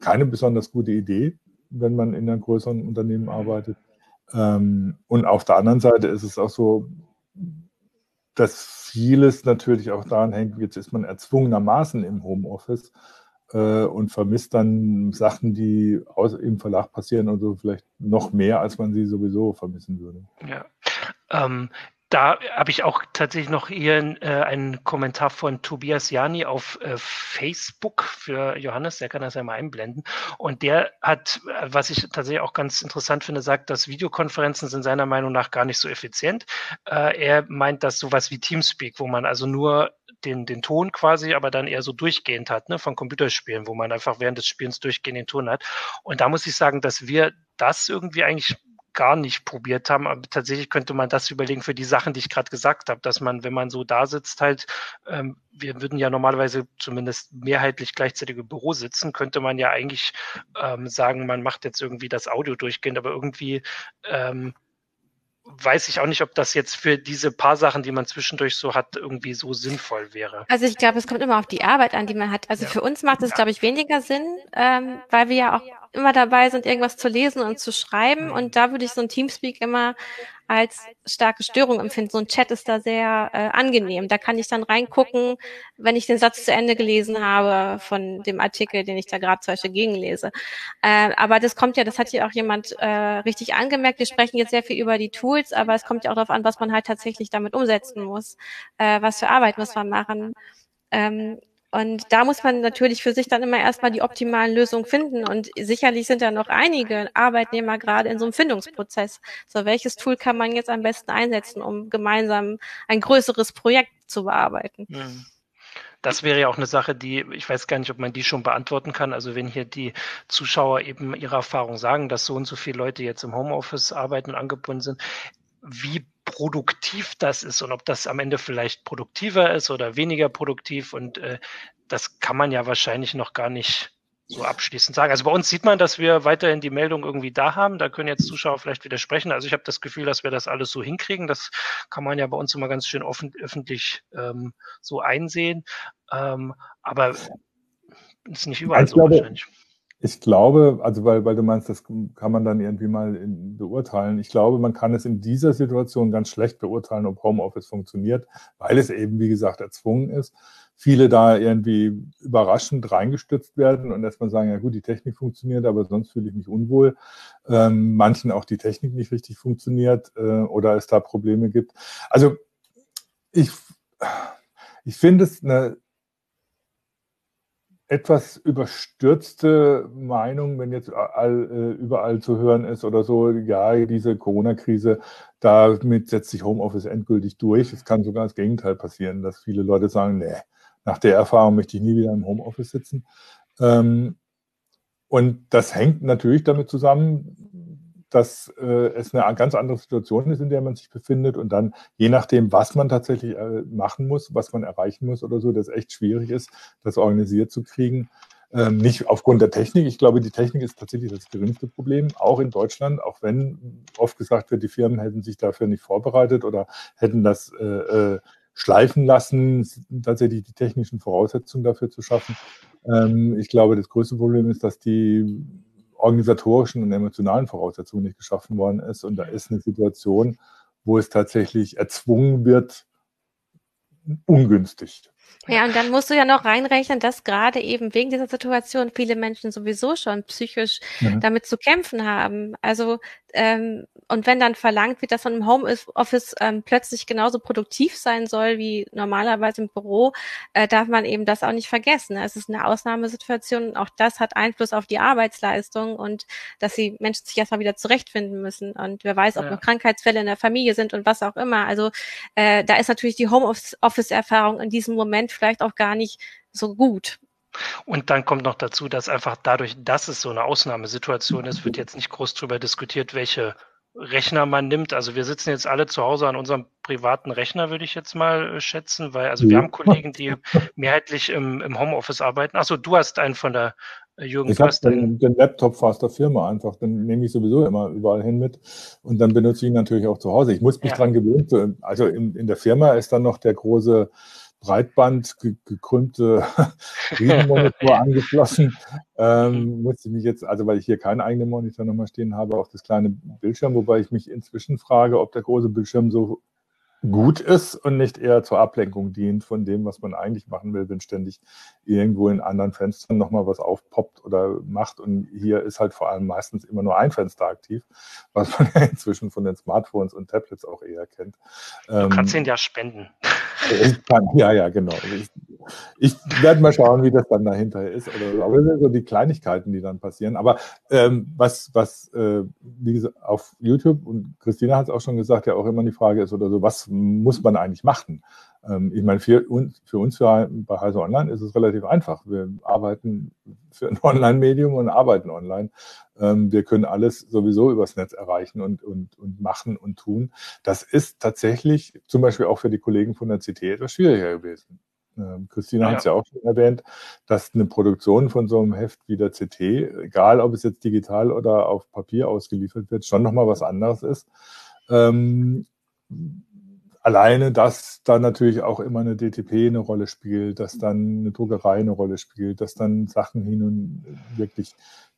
keine besonders gute Idee, wenn man in einem größeren Unternehmen arbeitet. Ähm, und auf der anderen Seite ist es auch so, dass vieles natürlich auch daran hängt, jetzt ist man erzwungenermaßen im Homeoffice äh, und vermisst dann Sachen, die aus, im Verlag passieren und so vielleicht noch mehr, als man sie sowieso vermissen würde. Ja. Ähm, da habe ich auch tatsächlich noch hier äh, einen Kommentar von Tobias Jani auf äh, Facebook für Johannes, der kann das ja mal einblenden. Und der hat, äh, was ich tatsächlich auch ganz interessant finde, sagt, dass Videokonferenzen sind seiner Meinung nach gar nicht so effizient. Äh, er meint, dass sowas wie Teamspeak, wo man also nur den, den Ton quasi, aber dann eher so durchgehend hat, ne, von Computerspielen, wo man einfach während des Spielens durchgehend den Ton hat. Und da muss ich sagen, dass wir das irgendwie eigentlich gar nicht probiert haben. Aber tatsächlich könnte man das überlegen für die Sachen, die ich gerade gesagt habe, dass man, wenn man so da sitzt, halt, ähm, wir würden ja normalerweise zumindest mehrheitlich gleichzeitig im Büro sitzen, könnte man ja eigentlich ähm, sagen, man macht jetzt irgendwie das Audio durchgehend, aber irgendwie ähm, weiß ich auch nicht, ob das jetzt für diese paar Sachen, die man zwischendurch so hat, irgendwie so sinnvoll wäre. Also ich glaube, es kommt immer auf die Arbeit an, die man hat. Also ja. für uns macht es, glaube ich, weniger Sinn, ähm, weil wir ja auch immer dabei sind, irgendwas zu lesen und zu schreiben. Und da würde ich so ein Teamspeak immer als starke Störung empfinden. So ein Chat ist da sehr äh, angenehm. Da kann ich dann reingucken, wenn ich den Satz zu Ende gelesen habe von dem Artikel, den ich da gerade zum Beispiel gegenlese. Äh, aber das kommt ja, das hat ja auch jemand äh, richtig angemerkt. Wir sprechen jetzt sehr viel über die Tools, aber es kommt ja auch darauf an, was man halt tatsächlich damit umsetzen muss. Äh, was für Arbeit muss man machen. Ähm, und da muss man natürlich für sich dann immer erstmal die optimalen Lösungen finden. Und sicherlich sind da noch einige Arbeitnehmer gerade in so einem Findungsprozess. So, welches Tool kann man jetzt am besten einsetzen, um gemeinsam ein größeres Projekt zu bearbeiten? Mhm. Das wäre ja auch eine Sache, die, ich weiß gar nicht, ob man die schon beantworten kann. Also wenn hier die Zuschauer eben ihre Erfahrung sagen, dass so und so viele Leute jetzt im Homeoffice arbeiten und angebunden sind, wie produktiv das ist und ob das am Ende vielleicht produktiver ist oder weniger produktiv. Und äh, das kann man ja wahrscheinlich noch gar nicht so abschließend sagen. Also bei uns sieht man, dass wir weiterhin die Meldung irgendwie da haben. Da können jetzt Zuschauer vielleicht widersprechen. Also ich habe das Gefühl, dass wir das alles so hinkriegen. Das kann man ja bei uns immer ganz schön offen, öffentlich ähm, so einsehen. Ähm, aber ist nicht überall ich so glaube, wahrscheinlich. Ich glaube, also weil, weil du meinst, das kann man dann irgendwie mal in, beurteilen. Ich glaube, man kann es in dieser Situation ganz schlecht beurteilen, ob Homeoffice funktioniert, weil es eben, wie gesagt, erzwungen ist. Viele da irgendwie überraschend reingestützt werden und erstmal sagen, ja gut, die Technik funktioniert, aber sonst fühle ich mich unwohl. Ähm, manchen auch die Technik nicht richtig funktioniert äh, oder es da Probleme gibt. Also ich, ich finde es eine etwas überstürzte Meinung, wenn jetzt all, äh, überall zu hören ist oder so, ja, diese Corona-Krise, damit setzt sich Homeoffice endgültig durch. Es kann sogar das Gegenteil passieren, dass viele Leute sagen, nee, nach der Erfahrung möchte ich nie wieder im Homeoffice sitzen. Ähm, und das hängt natürlich damit zusammen, dass äh, es eine ganz andere Situation ist, in der man sich befindet und dann je nachdem, was man tatsächlich äh, machen muss, was man erreichen muss oder so, das echt schwierig ist, das organisiert zu kriegen. Ähm, nicht aufgrund der Technik. Ich glaube, die Technik ist tatsächlich das geringste Problem, auch in Deutschland, auch wenn oft gesagt wird, die Firmen hätten sich dafür nicht vorbereitet oder hätten das äh, äh, schleifen lassen, tatsächlich die technischen Voraussetzungen dafür zu schaffen. Ähm, ich glaube, das größte Problem ist, dass die organisatorischen und emotionalen Voraussetzungen nicht geschaffen worden ist. Und da ist eine Situation, wo es tatsächlich erzwungen wird, ungünstig. Ja, und dann musst du ja noch reinrechnen, dass gerade eben wegen dieser Situation viele Menschen sowieso schon psychisch mhm. damit zu kämpfen haben. Also ähm, und wenn dann verlangt wird, dass man im Homeoffice ähm, plötzlich genauso produktiv sein soll wie normalerweise im Büro, äh, darf man eben das auch nicht vergessen. Es ist eine Ausnahmesituation und auch das hat Einfluss auf die Arbeitsleistung und dass die Menschen sich erstmal wieder zurechtfinden müssen. Und wer weiß, ob ja. noch Krankheitsfälle in der Familie sind und was auch immer. Also äh, da ist natürlich die Homeoffice-Erfahrung in diesem Moment vielleicht auch gar nicht so gut. Und dann kommt noch dazu, dass einfach dadurch, dass es so eine Ausnahmesituation ist, wird jetzt nicht groß darüber diskutiert, welche Rechner man nimmt. Also wir sitzen jetzt alle zu Hause an unserem privaten Rechner, würde ich jetzt mal äh, schätzen, weil also wir haben Kollegen, die mehrheitlich im, im Homeoffice arbeiten. Achso, du hast einen von der äh, Jürgen. Ich habe den, den, Laptop fast der Firma einfach, den nehme ich sowieso immer überall hin mit und dann benutze ich ihn natürlich auch zu Hause. Ich muss mich ja. dran gewöhnen. Also in, in der Firma ist dann noch der große Breitband gekrümmte Riesenmonitor angeschlossen. Ähm, musste ich mich jetzt, also weil ich hier keinen eigenen Monitor nochmal stehen habe, auf das kleine Bildschirm, wobei ich mich inzwischen frage, ob der große Bildschirm so gut ist und nicht eher zur Ablenkung dient von dem, was man eigentlich machen will, wenn ständig irgendwo in anderen Fenstern nochmal was aufpoppt oder macht. Und hier ist halt vor allem meistens immer nur ein Fenster aktiv, was man ja inzwischen von den Smartphones und Tablets auch eher kennt. Du kannst ähm, ihn ja spenden. Ja, ja, genau. Ich, ich werde mal schauen, wie das dann dahinter ist. Aber das sind so die Kleinigkeiten, die dann passieren. Aber ähm, was, was äh, wie gesagt, auf YouTube, und Christina hat es auch schon gesagt, ja auch immer die Frage ist oder so, was muss man eigentlich machen? Ähm, ich meine, für uns, für uns bei Heise Online ist es relativ einfach. Wir arbeiten für ein Online-Medium und arbeiten online. Ähm, wir können alles sowieso übers Netz erreichen und, und, und machen und tun. Das ist tatsächlich zum Beispiel auch für die Kollegen von der CT etwas schwieriger gewesen. Ähm, Christina ja. hat es ja auch schon erwähnt, dass eine Produktion von so einem Heft wie der CT, egal ob es jetzt digital oder auf Papier ausgeliefert wird, schon nochmal was anderes ist. Alleine, dass da natürlich auch immer eine DTP eine Rolle spielt, dass dann eine Druckerei eine Rolle spielt, dass dann Sachen hin und wirklich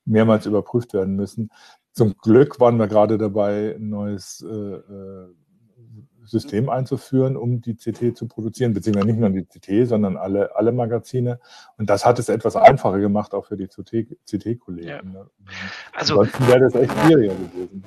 mehrmals überprüft werden müssen. Zum Glück waren wir gerade dabei, ein neues äh, äh System einzuführen, um die CT zu produzieren, beziehungsweise nicht nur die CT, sondern alle, alle Magazine. Und das hat es etwas einfacher gemacht, auch für die CT-Kollegen. Ja. Ne? Also, Ansonsten wäre das echt schwieriger gewesen.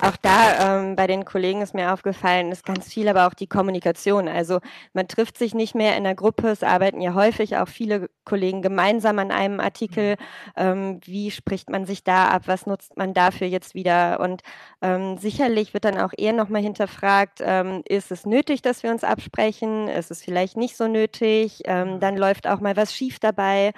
Auch da ähm, bei den Kollegen ist mir aufgefallen, ist ganz viel aber auch die Kommunikation. Also man trifft sich nicht mehr in der Gruppe. Es arbeiten ja häufig auch viele Kollegen gemeinsam an einem Artikel. Mhm. Ähm, wie spricht man sich da ab? Was nutzt man dafür jetzt wieder? Und ähm, sicherlich wird dann auch eher nochmal hinterfragt, ähm, ist es nötig, dass wir uns absprechen? Ist es vielleicht nicht so nötig? Ähm, dann läuft auch mal was schief dabei.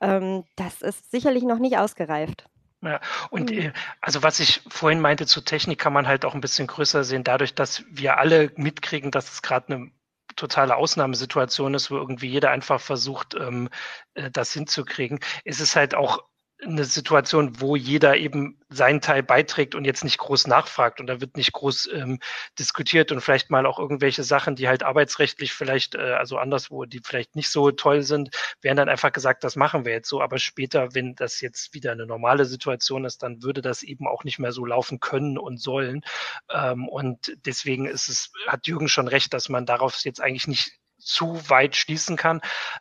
Ähm, das ist sicherlich noch nicht ausgereift. Ja, und mhm. also was ich vorhin meinte zur Technik, kann man halt auch ein bisschen größer sehen, dadurch, dass wir alle mitkriegen, dass es gerade eine totale Ausnahmesituation ist, wo irgendwie jeder einfach versucht, ähm, äh, das hinzukriegen, ist es halt auch eine Situation, wo jeder eben seinen Teil beiträgt und jetzt nicht groß nachfragt und da wird nicht groß ähm, diskutiert und vielleicht mal auch irgendwelche Sachen, die halt arbeitsrechtlich vielleicht, äh, also anderswo, die vielleicht nicht so toll sind, werden dann einfach gesagt, das machen wir jetzt so, aber später, wenn das jetzt wieder eine normale Situation ist, dann würde das eben auch nicht mehr so laufen können und sollen. Ähm, und deswegen ist es, hat Jürgen schon recht, dass man darauf jetzt eigentlich nicht zu weit schließen kann,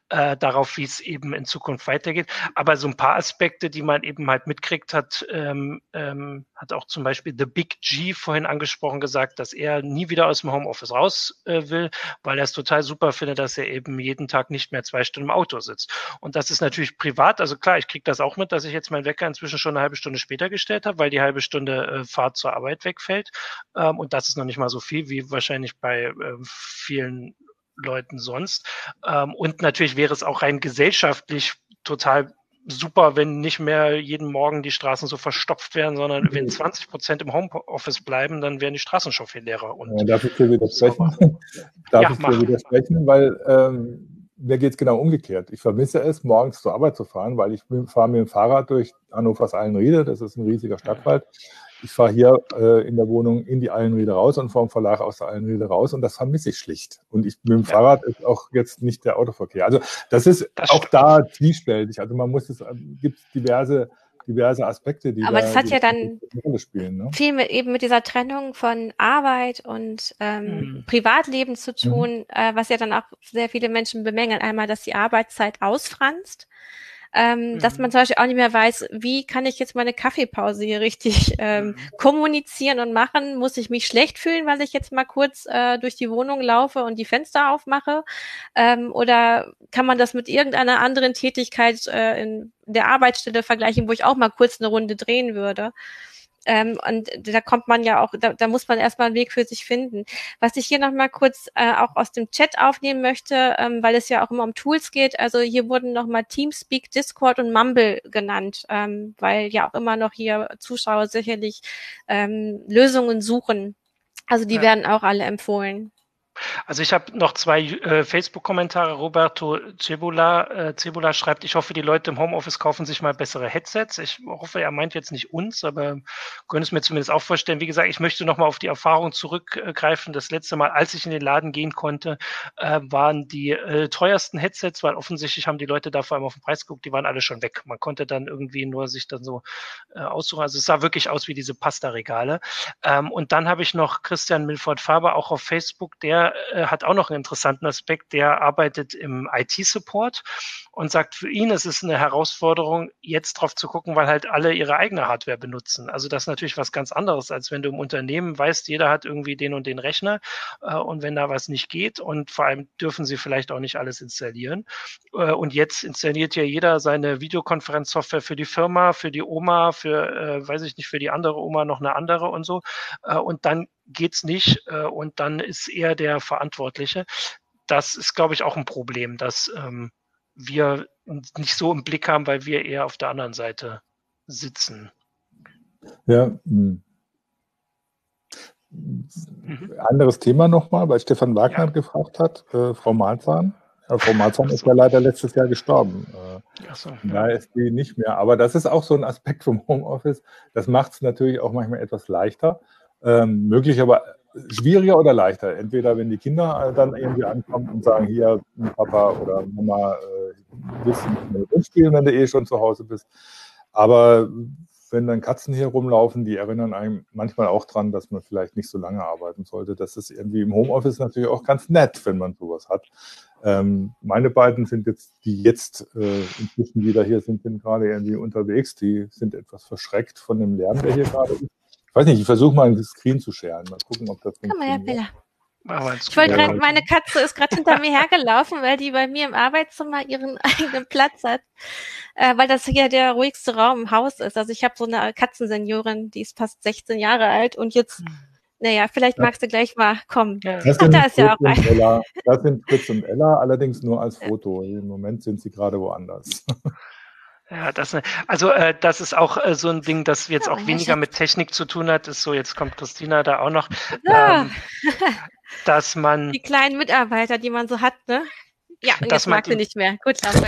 äh, darauf, wie es eben in Zukunft weitergeht. Aber so ein paar Aspekte, die man eben halt mitkriegt, hat, ähm, ähm, hat auch zum Beispiel The Big G vorhin angesprochen gesagt, dass er nie wieder aus dem Homeoffice raus äh, will, weil er es total super findet, dass er eben jeden Tag nicht mehr zwei Stunden im Auto sitzt. Und das ist natürlich privat, also klar, ich kriege das auch mit, dass ich jetzt meinen Wecker inzwischen schon eine halbe Stunde später gestellt habe, weil die halbe Stunde äh, Fahrt zur Arbeit wegfällt. Ähm, und das ist noch nicht mal so viel wie wahrscheinlich bei äh, vielen Leuten sonst. Ähm, und natürlich wäre es auch rein gesellschaftlich total super, wenn nicht mehr jeden Morgen die Straßen so verstopft werden, sondern wenn 20 mhm. Prozent im Homeoffice bleiben, dann wären die Straßen schon viel leerer. Und ja, darf ich dir widersprechen? darf ja, ich dir widersprechen, weil ähm, mir geht es genau umgekehrt. Ich vermisse es, morgens zur Arbeit zu fahren, weil ich fahre mit dem Fahrrad durch Hannovers Eilenriede, das ist ein riesiger Stadtwald. Ich fahre hier äh, in der Wohnung in die Eilenriede raus und vom Verlag aus der Eilenriede raus und das vermisse ich schlicht. Und ich mit dem ja. Fahrrad ist auch jetzt nicht der Autoverkehr. Also das ist das auch stimmt. da zwiespältig. Also man muss es, äh, gibt diverse diverse Aspekte, die Aber da, das hat ja dann spielen. Ne? viel mit eben mit dieser Trennung von Arbeit und ähm, mhm. Privatleben zu tun, mhm. äh, was ja dann auch sehr viele Menschen bemängeln. Einmal, dass die Arbeitszeit ausfranst ähm, mhm. dass man zum Beispiel auch nicht mehr weiß, wie kann ich jetzt meine Kaffeepause hier richtig ähm, mhm. kommunizieren und machen? Muss ich mich schlecht fühlen, weil ich jetzt mal kurz äh, durch die Wohnung laufe und die Fenster aufmache? Ähm, oder kann man das mit irgendeiner anderen Tätigkeit äh, in der Arbeitsstelle vergleichen, wo ich auch mal kurz eine Runde drehen würde? Ähm, und da kommt man ja auch, da, da muss man erstmal einen Weg für sich finden. Was ich hier nochmal kurz äh, auch aus dem Chat aufnehmen möchte, ähm, weil es ja auch immer um Tools geht. Also hier wurden nochmal Teamspeak, Discord und Mumble genannt, ähm, weil ja auch immer noch hier Zuschauer sicherlich ähm, Lösungen suchen. Also die ja. werden auch alle empfohlen. Also ich habe noch zwei äh, Facebook-Kommentare. Roberto Cebula, äh, Cebula schreibt, ich hoffe, die Leute im Homeoffice kaufen sich mal bessere Headsets. Ich hoffe, er meint jetzt nicht uns, aber können es mir zumindest auch vorstellen. Wie gesagt, ich möchte nochmal auf die Erfahrung zurückgreifen. Das letzte Mal, als ich in den Laden gehen konnte, äh, waren die äh, teuersten Headsets, weil offensichtlich haben die Leute da vor allem auf den Preis geguckt, die waren alle schon weg. Man konnte dann irgendwie nur sich dann so äh, aussuchen. Also es sah wirklich aus wie diese Pasta-Regale. Ähm, und dann habe ich noch Christian Milford-Faber auch auf Facebook, der äh, hat auch noch einen interessanten Aspekt. Der arbeitet im IT-Support und sagt, für ihn ist es eine Herausforderung, jetzt drauf zu gucken, weil halt alle ihre eigene Hardware benutzen. Also das ist natürlich was ganz anderes, als wenn du im Unternehmen weißt, jeder hat irgendwie den und den Rechner äh, und wenn da was nicht geht und vor allem dürfen sie vielleicht auch nicht alles installieren. Äh, und jetzt installiert ja jeder seine Videokonferenzsoftware für die Firma, für die Oma, für, äh, weiß ich nicht, für die andere Oma noch eine andere und so. Äh, und dann geht's nicht äh, und dann ist er der Verantwortliche. Das ist, glaube ich, auch ein Problem, dass ähm, wir nicht so im Blick haben, weil wir eher auf der anderen Seite sitzen. Ja. Hm. Mhm. Anderes Thema nochmal, weil Stefan Wagner ja. gefragt hat, äh, Frau Malzahn. Ja, Frau Malzahn so. ist ja leider letztes Jahr gestorben. Äh, so, ja. Da ist die nicht mehr. Aber das ist auch so ein Aspekt vom Homeoffice. Das macht es natürlich auch manchmal etwas leichter. Ähm, möglich, aber schwieriger oder leichter? Entweder wenn die Kinder äh, dann irgendwie ankommen und sagen, hier, Papa oder Mama, äh, willst du mit uns spielen, wenn du eh schon zu Hause bist. Aber wenn dann Katzen hier rumlaufen, die erinnern einem manchmal auch dran, dass man vielleicht nicht so lange arbeiten sollte. Das ist irgendwie im Homeoffice natürlich auch ganz nett, wenn man sowas hat. Ähm, meine beiden sind jetzt, die jetzt äh, inzwischen wieder hier sind, sind gerade irgendwie unterwegs. Die sind etwas verschreckt von dem Lärm, der hier gerade ist. Ich weiß nicht, ich versuche mal ein Screen zu scheren. Mal gucken, ob das Komm mal her, Bella. Ich wollte gerade, meine Katze ist gerade hinter mir hergelaufen, weil die bei mir im Arbeitszimmer ihren eigenen Platz hat, äh, weil das hier der ruhigste Raum im Haus ist. Also ich habe so eine Katzenseniorin, die ist fast 16 Jahre alt und jetzt, hm. naja, vielleicht magst du gleich mal kommen. Das sind, da ist ja auch ein. Ella. das sind Fritz und Ella, allerdings nur als Foto. Im Moment sind sie gerade woanders. Ja, das, also äh, das ist auch äh, so ein Ding, das jetzt auch weniger mit Technik zu tun hat. Ist so, jetzt kommt Christina da auch noch. Ja. Ähm, dass man. Die kleinen Mitarbeiter, die man so hat, ne? Ja, und Dass jetzt mag sie nicht mehr. Gut, Laura.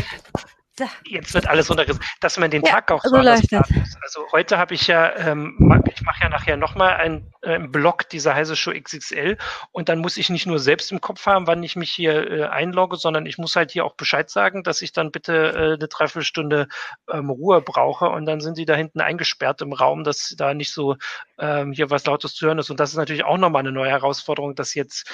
Jetzt wird alles runtergerissen, dass man den Ja, Tag auch so anders muss. Also heute habe ich ja, ähm, ich mache ja nachher nochmal einen äh, Blog dieser heiße Show XXL und dann muss ich nicht nur selbst im Kopf haben, wann ich mich hier äh, einlogge, sondern ich muss halt hier auch Bescheid sagen, dass ich dann bitte äh, eine Dreiviertelstunde ähm, Ruhe brauche. Und dann sind die da hinten eingesperrt im Raum, dass da nicht so ähm, hier was Lautes zu hören ist. Und das ist natürlich auch nochmal eine neue Herausforderung, dass jetzt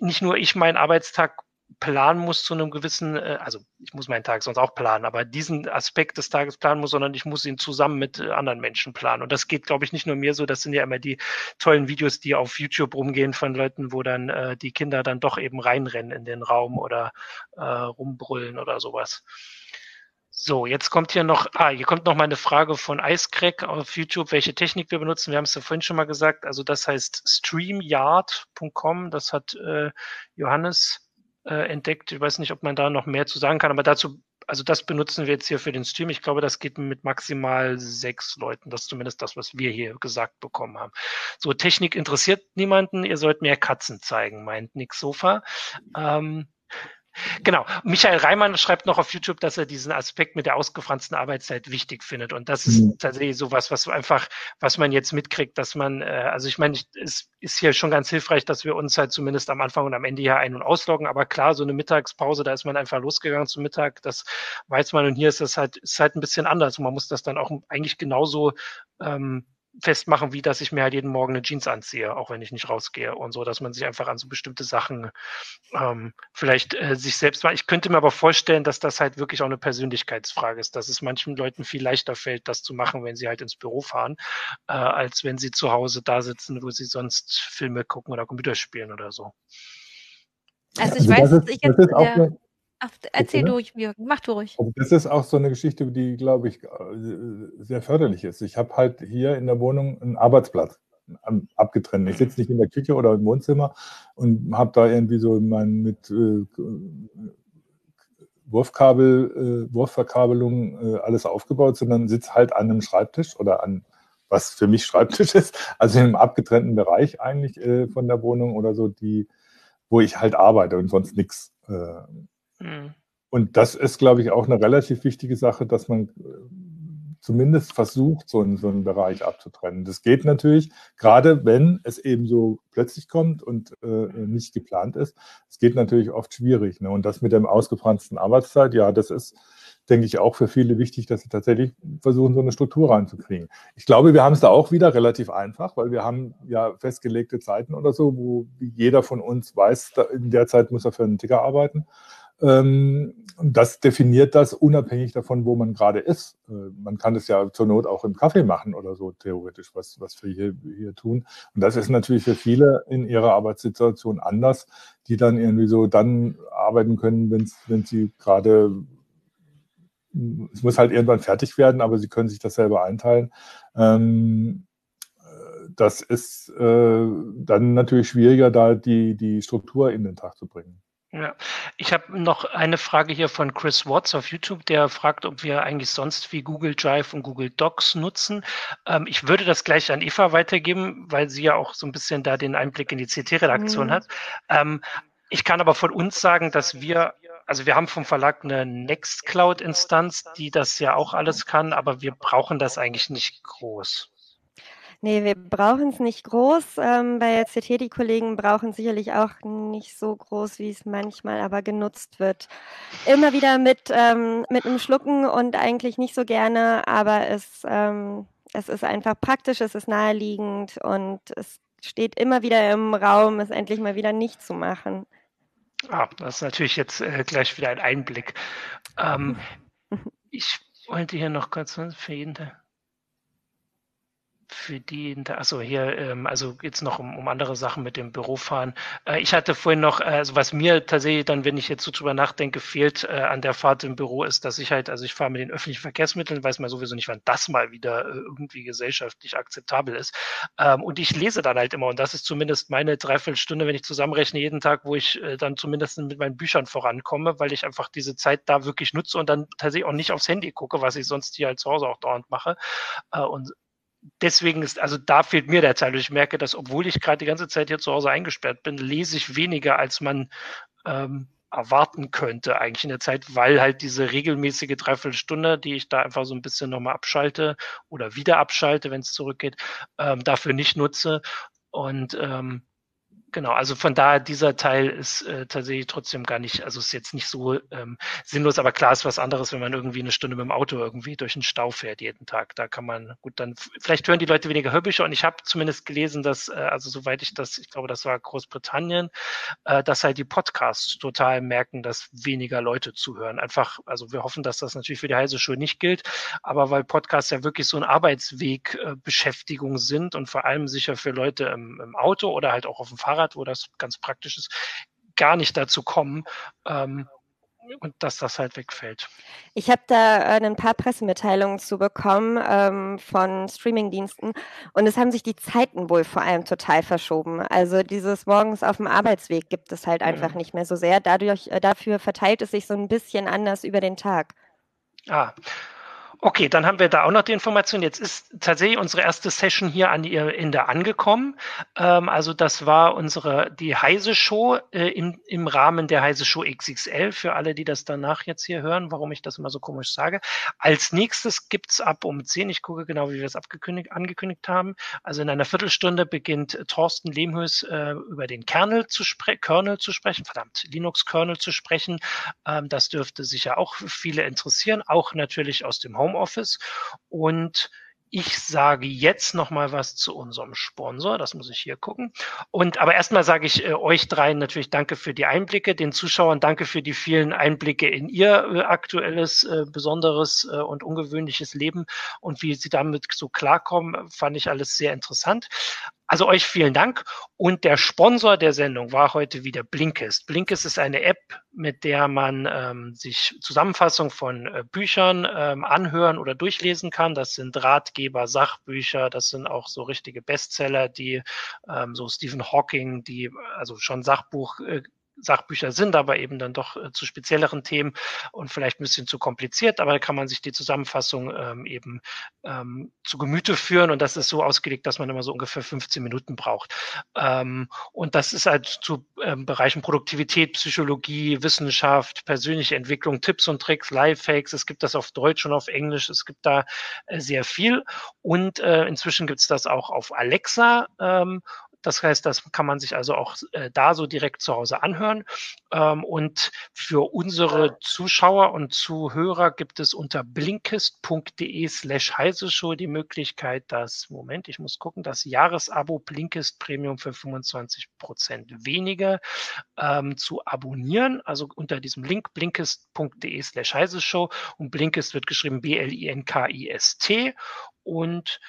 nicht nur ich meinen Arbeitstag planen muss zu einem gewissen, äh, also ich muss meinen Tag sonst auch planen, aber diesen Aspekt des Tages planen muss, sondern ich muss ihn zusammen mit äh, anderen Menschen planen. Und das geht, glaube ich, nicht nur mir so, das sind ja immer die tollen Videos, die auf YouTube rumgehen von Leuten, wo dann äh, die Kinder dann doch eben reinrennen in den Raum oder äh, rumbrüllen oder sowas. So, jetzt kommt hier noch, ah, hier kommt noch mal eine Frage von Icecrack auf YouTube, welche Technik wir benutzen. Wir haben es ja vorhin schon mal gesagt. Also das heißt streamyard.com. Das hat äh, Johannes äh, entdeckt. Ich weiß nicht, ob man da noch mehr zu sagen kann, aber dazu, also das benutzen wir jetzt hier für den Stream. Ich glaube, das geht mit maximal sechs Leuten. Das ist zumindest das, was wir hier gesagt bekommen haben. So, Technik interessiert niemanden. Ihr sollt mehr Katzen zeigen, meint Nick Sofa. Ähm, Genau. Michael Reimann schreibt noch auf YouTube, dass er diesen Aspekt mit der ausgefransten Arbeitszeit wichtig findet. Und das ist Mhm. tatsächlich sowas, was einfach, was man jetzt mitkriegt, dass man, äh, also ich meine, es ist hier schon ganz hilfreich, dass wir uns halt zumindest am Anfang und am Ende hier ein- und ausloggen. Aber klar, so eine Mittagspause, da ist man einfach losgegangen zum Mittag, das weiß man. Und hier ist das halt, ist halt ein bisschen anders. Und man muss das dann auch eigentlich genauso ähm, festmachen, wie dass ich mir halt jeden Morgen eine Jeans anziehe, auch wenn ich nicht rausgehe und so, dass man sich einfach an so bestimmte Sachen ähm, vielleicht äh, sich selbst mal. Ich könnte mir aber vorstellen, dass das halt wirklich auch eine Persönlichkeitsfrage ist, dass es manchen Leuten viel leichter fällt, das zu machen, wenn sie halt ins Büro fahren, äh, als wenn sie zu Hause da sitzen, wo sie sonst Filme gucken oder Computer spielen oder so. Also ich Also weiß, das dass ist, ich das jetzt ist auch ja, eine, Ach, erzähl Bitte? du, Jürgen, mach du ruhig. Also das ist auch so eine Geschichte, die, glaube ich, äh, sehr förderlich ist. Ich habe halt hier in der Wohnung einen Arbeitsplatz am- abgetrennt. Ich sitze nicht in der Küche oder im Wohnzimmer und habe da irgendwie so mein mit äh, Wurfkabel, äh, Wurfverkabelung äh, alles aufgebaut, sondern sitze halt an einem Schreibtisch oder an was für mich Schreibtisch ist, also in einem abgetrennten Bereich eigentlich äh, von der Wohnung oder so, die, wo ich halt arbeite und sonst nichts. Äh, Hm. und das ist, glaube ich, auch eine relativ wichtige Sache, dass man äh, zumindest versucht, so einen, so einen Bereich abzutrennen. Das geht natürlich, gerade wenn es eben so plötzlich kommt und äh, nicht geplant ist. Es geht natürlich oft schwierig. Ne? Und das mit dem ausgefransten Arbeitszeit, ja, das ist, denke ich, auch für viele wichtig, dass sie tatsächlich versuchen, so eine Struktur reinzukriegen. Ich glaube, wir haben es da auch wieder relativ einfach, weil wir haben ja festgelegte Zeiten oder so, wo jeder von uns weiß, in der Zeit muss er für einen Ticker arbeiten. Ähm, das definiert das unabhängig davon, wo man gerade ist. Äh, man kann es ja zur Not auch im Kaffee machen oder so, theoretisch, was, was wir hier, hier tun. Und das ist natürlich für viele in ihrer Arbeitssituation anders, die dann irgendwie so dann arbeiten können, wenn wenn sie gerade, es muss halt irgendwann fertig werden, aber sie können sich das selber einteilen. Ähm, äh, das ist äh, dann natürlich schwieriger, da die, die Struktur in den Tag zu bringen. Ja, ich habe noch eine Frage hier von Chris Watts auf YouTube, der fragt, ob wir eigentlich sonst wie Google Drive und Google Docs nutzen. Ähm, ich würde das gleich an Eva weitergeben, weil sie ja auch so ein bisschen da den Einblick in die CT-Redaktion Mhm. hat. Ähm, ich kann aber von uns sagen, dass wir, also wir haben vom Verlag eine Nextcloud-Instanz, die das ja auch alles kann, aber wir brauchen das eigentlich nicht groß. Nee, wir brauchen es nicht groß. Ähm, bei der CT, die Kollegen brauchen sicherlich auch nicht so groß, wie es manchmal aber genutzt wird. Immer wieder mit, ähm, mit einem Schlucken und eigentlich nicht so gerne, aber es, ähm, es ist einfach praktisch, es ist naheliegend und es steht immer wieder im Raum, es endlich mal wieder nicht zu machen. Ah, das ist natürlich jetzt äh, gleich wieder ein Einblick. Ähm, ich wollte hier noch kurz was für jeden. der- Für die, also hier, ähm, also geht's noch um, um andere Sachen mit dem Bürofahren. Äh, ich hatte vorhin noch, äh, also was mir tatsächlich dann, wenn ich jetzt so drüber nachdenke, fehlt äh, an der Fahrt im Büro, ist, dass ich halt, also ich fahre mit den öffentlichen Verkehrsmitteln, weiß man sowieso nicht, wann das mal wieder äh, irgendwie gesellschaftlich akzeptabel ist. Ähm, und ich lese dann halt immer, und das ist zumindest meine Dreiviertelstunde, wenn ich zusammenrechne, jeden Tag, wo ich äh, dann zumindest mit meinen Büchern vorankomme, weil ich einfach diese Zeit da wirklich nutze und dann tatsächlich auch nicht aufs Handy gucke, was ich sonst hier halt zu Hause auch dauernd mache. Äh, und deswegen ist, also da fehlt mir der Teil. Ich merke, dass obwohl ich gerade die ganze Zeit hier zu Hause eingesperrt bin, lese ich weniger, als man ähm, erwarten könnte eigentlich in der Zeit, weil halt diese regelmäßige Dreiviertelstunde, die ich da einfach so ein bisschen nochmal abschalte oder wieder abschalte, wenn es zurückgeht, ähm, dafür nicht nutze. Und ähm, Genau, also von daher, dieser Teil ist äh, tatsächlich trotzdem gar nicht, also ist jetzt nicht so ähm, sinnlos, aber klar ist was anderes, wenn man irgendwie eine Stunde mit dem Auto irgendwie durch den Stau fährt jeden Tag. Da kann man, gut, dann vielleicht hören die Leute weniger Hörbücher und ich habe zumindest gelesen, dass, äh, also soweit ich das, ich glaube, das war Großbritannien, äh, dass halt die Podcasts total merken, dass weniger Leute zuhören. Einfach, also wir hoffen, dass das natürlich für die heiße Schule nicht gilt, aber weil Podcasts ja wirklich so ein Arbeitsweg äh, Beschäftigung sind und vor allem sicher für Leute im, im Auto oder halt auch auf dem Fahrrad Fahrrad, wo das ganz praktisch ist, gar nicht dazu kommen. Ähm, und dass das halt wegfällt. Ich habe da äh, ein paar Pressemitteilungen zu bekommen ähm, von Streamingdiensten und es haben sich die Zeiten wohl vor allem total verschoben. Also dieses morgens auf dem Arbeitsweg gibt es halt einfach mhm. nicht mehr so sehr. Dadurch, äh, dafür verteilt es sich so ein bisschen anders über den Tag. Ah, Okay, dann haben wir da auch noch die Information. Jetzt ist tatsächlich unsere erste Session hier an ihr Ende angekommen. Ähm, also das war unsere die Heise Show äh, im, im Rahmen der Heise Show XXL für alle, die das danach jetzt hier hören, warum ich das immer so komisch sage. Als nächstes gibt's ab um 10, ich gucke genau, wie wir es abgekündigt, angekündigt haben. Also in einer Viertelstunde beginnt Thorsten Lehmhös äh, über den Kernel zu, spre Kernel zu sprechen, verdammt, Linux-Kernel zu sprechen. Ähm, das dürfte sicher auch viele interessieren, auch natürlich aus dem Home Homeoffice. Und ich sage jetzt noch mal was zu unserem Sponsor. Das muss ich hier gucken. Und aber erstmal sage ich äh, euch dreien natürlich Danke für die Einblicke, den Zuschauern Danke für die vielen Einblicke in ihr äh, aktuelles, äh, besonderes äh, und ungewöhnliches Leben und wie sie damit so klarkommen, fand ich alles sehr interessant. Also euch vielen Dank. Und der Sponsor der Sendung war heute wieder Blinkist. Blinkist ist eine App, mit der man ähm, sich Zusammenfassung von äh, Büchern ähm, anhören oder durchlesen kann. Das sind Ratgeber, Sachbücher, das sind auch so richtige Bestseller, die ähm, so Stephen Hawking, die also schon Sachbuch äh, Sachbücher sind, aber eben dann doch äh, zu spezielleren Themen und vielleicht ein bisschen zu kompliziert, aber da kann man sich die Zusammenfassung ähm, eben ähm, zu Gemüte führen und das ist so ausgelegt, dass man immer so ungefähr 15 Minuten braucht. Ähm, und das ist halt zu ähm, Bereichen Produktivität, Psychologie, Wissenschaft, persönliche Entwicklung, Tipps und Tricks, Lifehacks. Es gibt das auf Deutsch und auf Englisch. Es gibt da äh, sehr viel und äh, inzwischen gibt es das auch auf Alexa ähm, das heißt, das kann man sich also auch äh, da so direkt zu Hause anhören. Ähm, und für unsere Zuschauer und Zuhörer gibt es unter blinkist.de slash heiseshow die Möglichkeit, das, Moment, ich muss gucken, das Jahresabo Blinkist Premium für 25 Prozent weniger ähm, zu abonnieren. Also unter diesem Link blinkist.de slash heiseshow und Blinkist wird geschrieben B-L-I-N-K-I-S-T und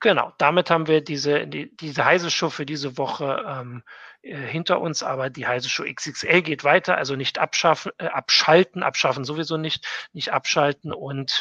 Genau, damit haben wir diese, die, diese heiße Show für diese Woche ähm, äh, hinter uns, aber die heiße Show XXL geht weiter, also nicht abschaffen, äh, abschalten, abschaffen sowieso nicht, nicht abschalten und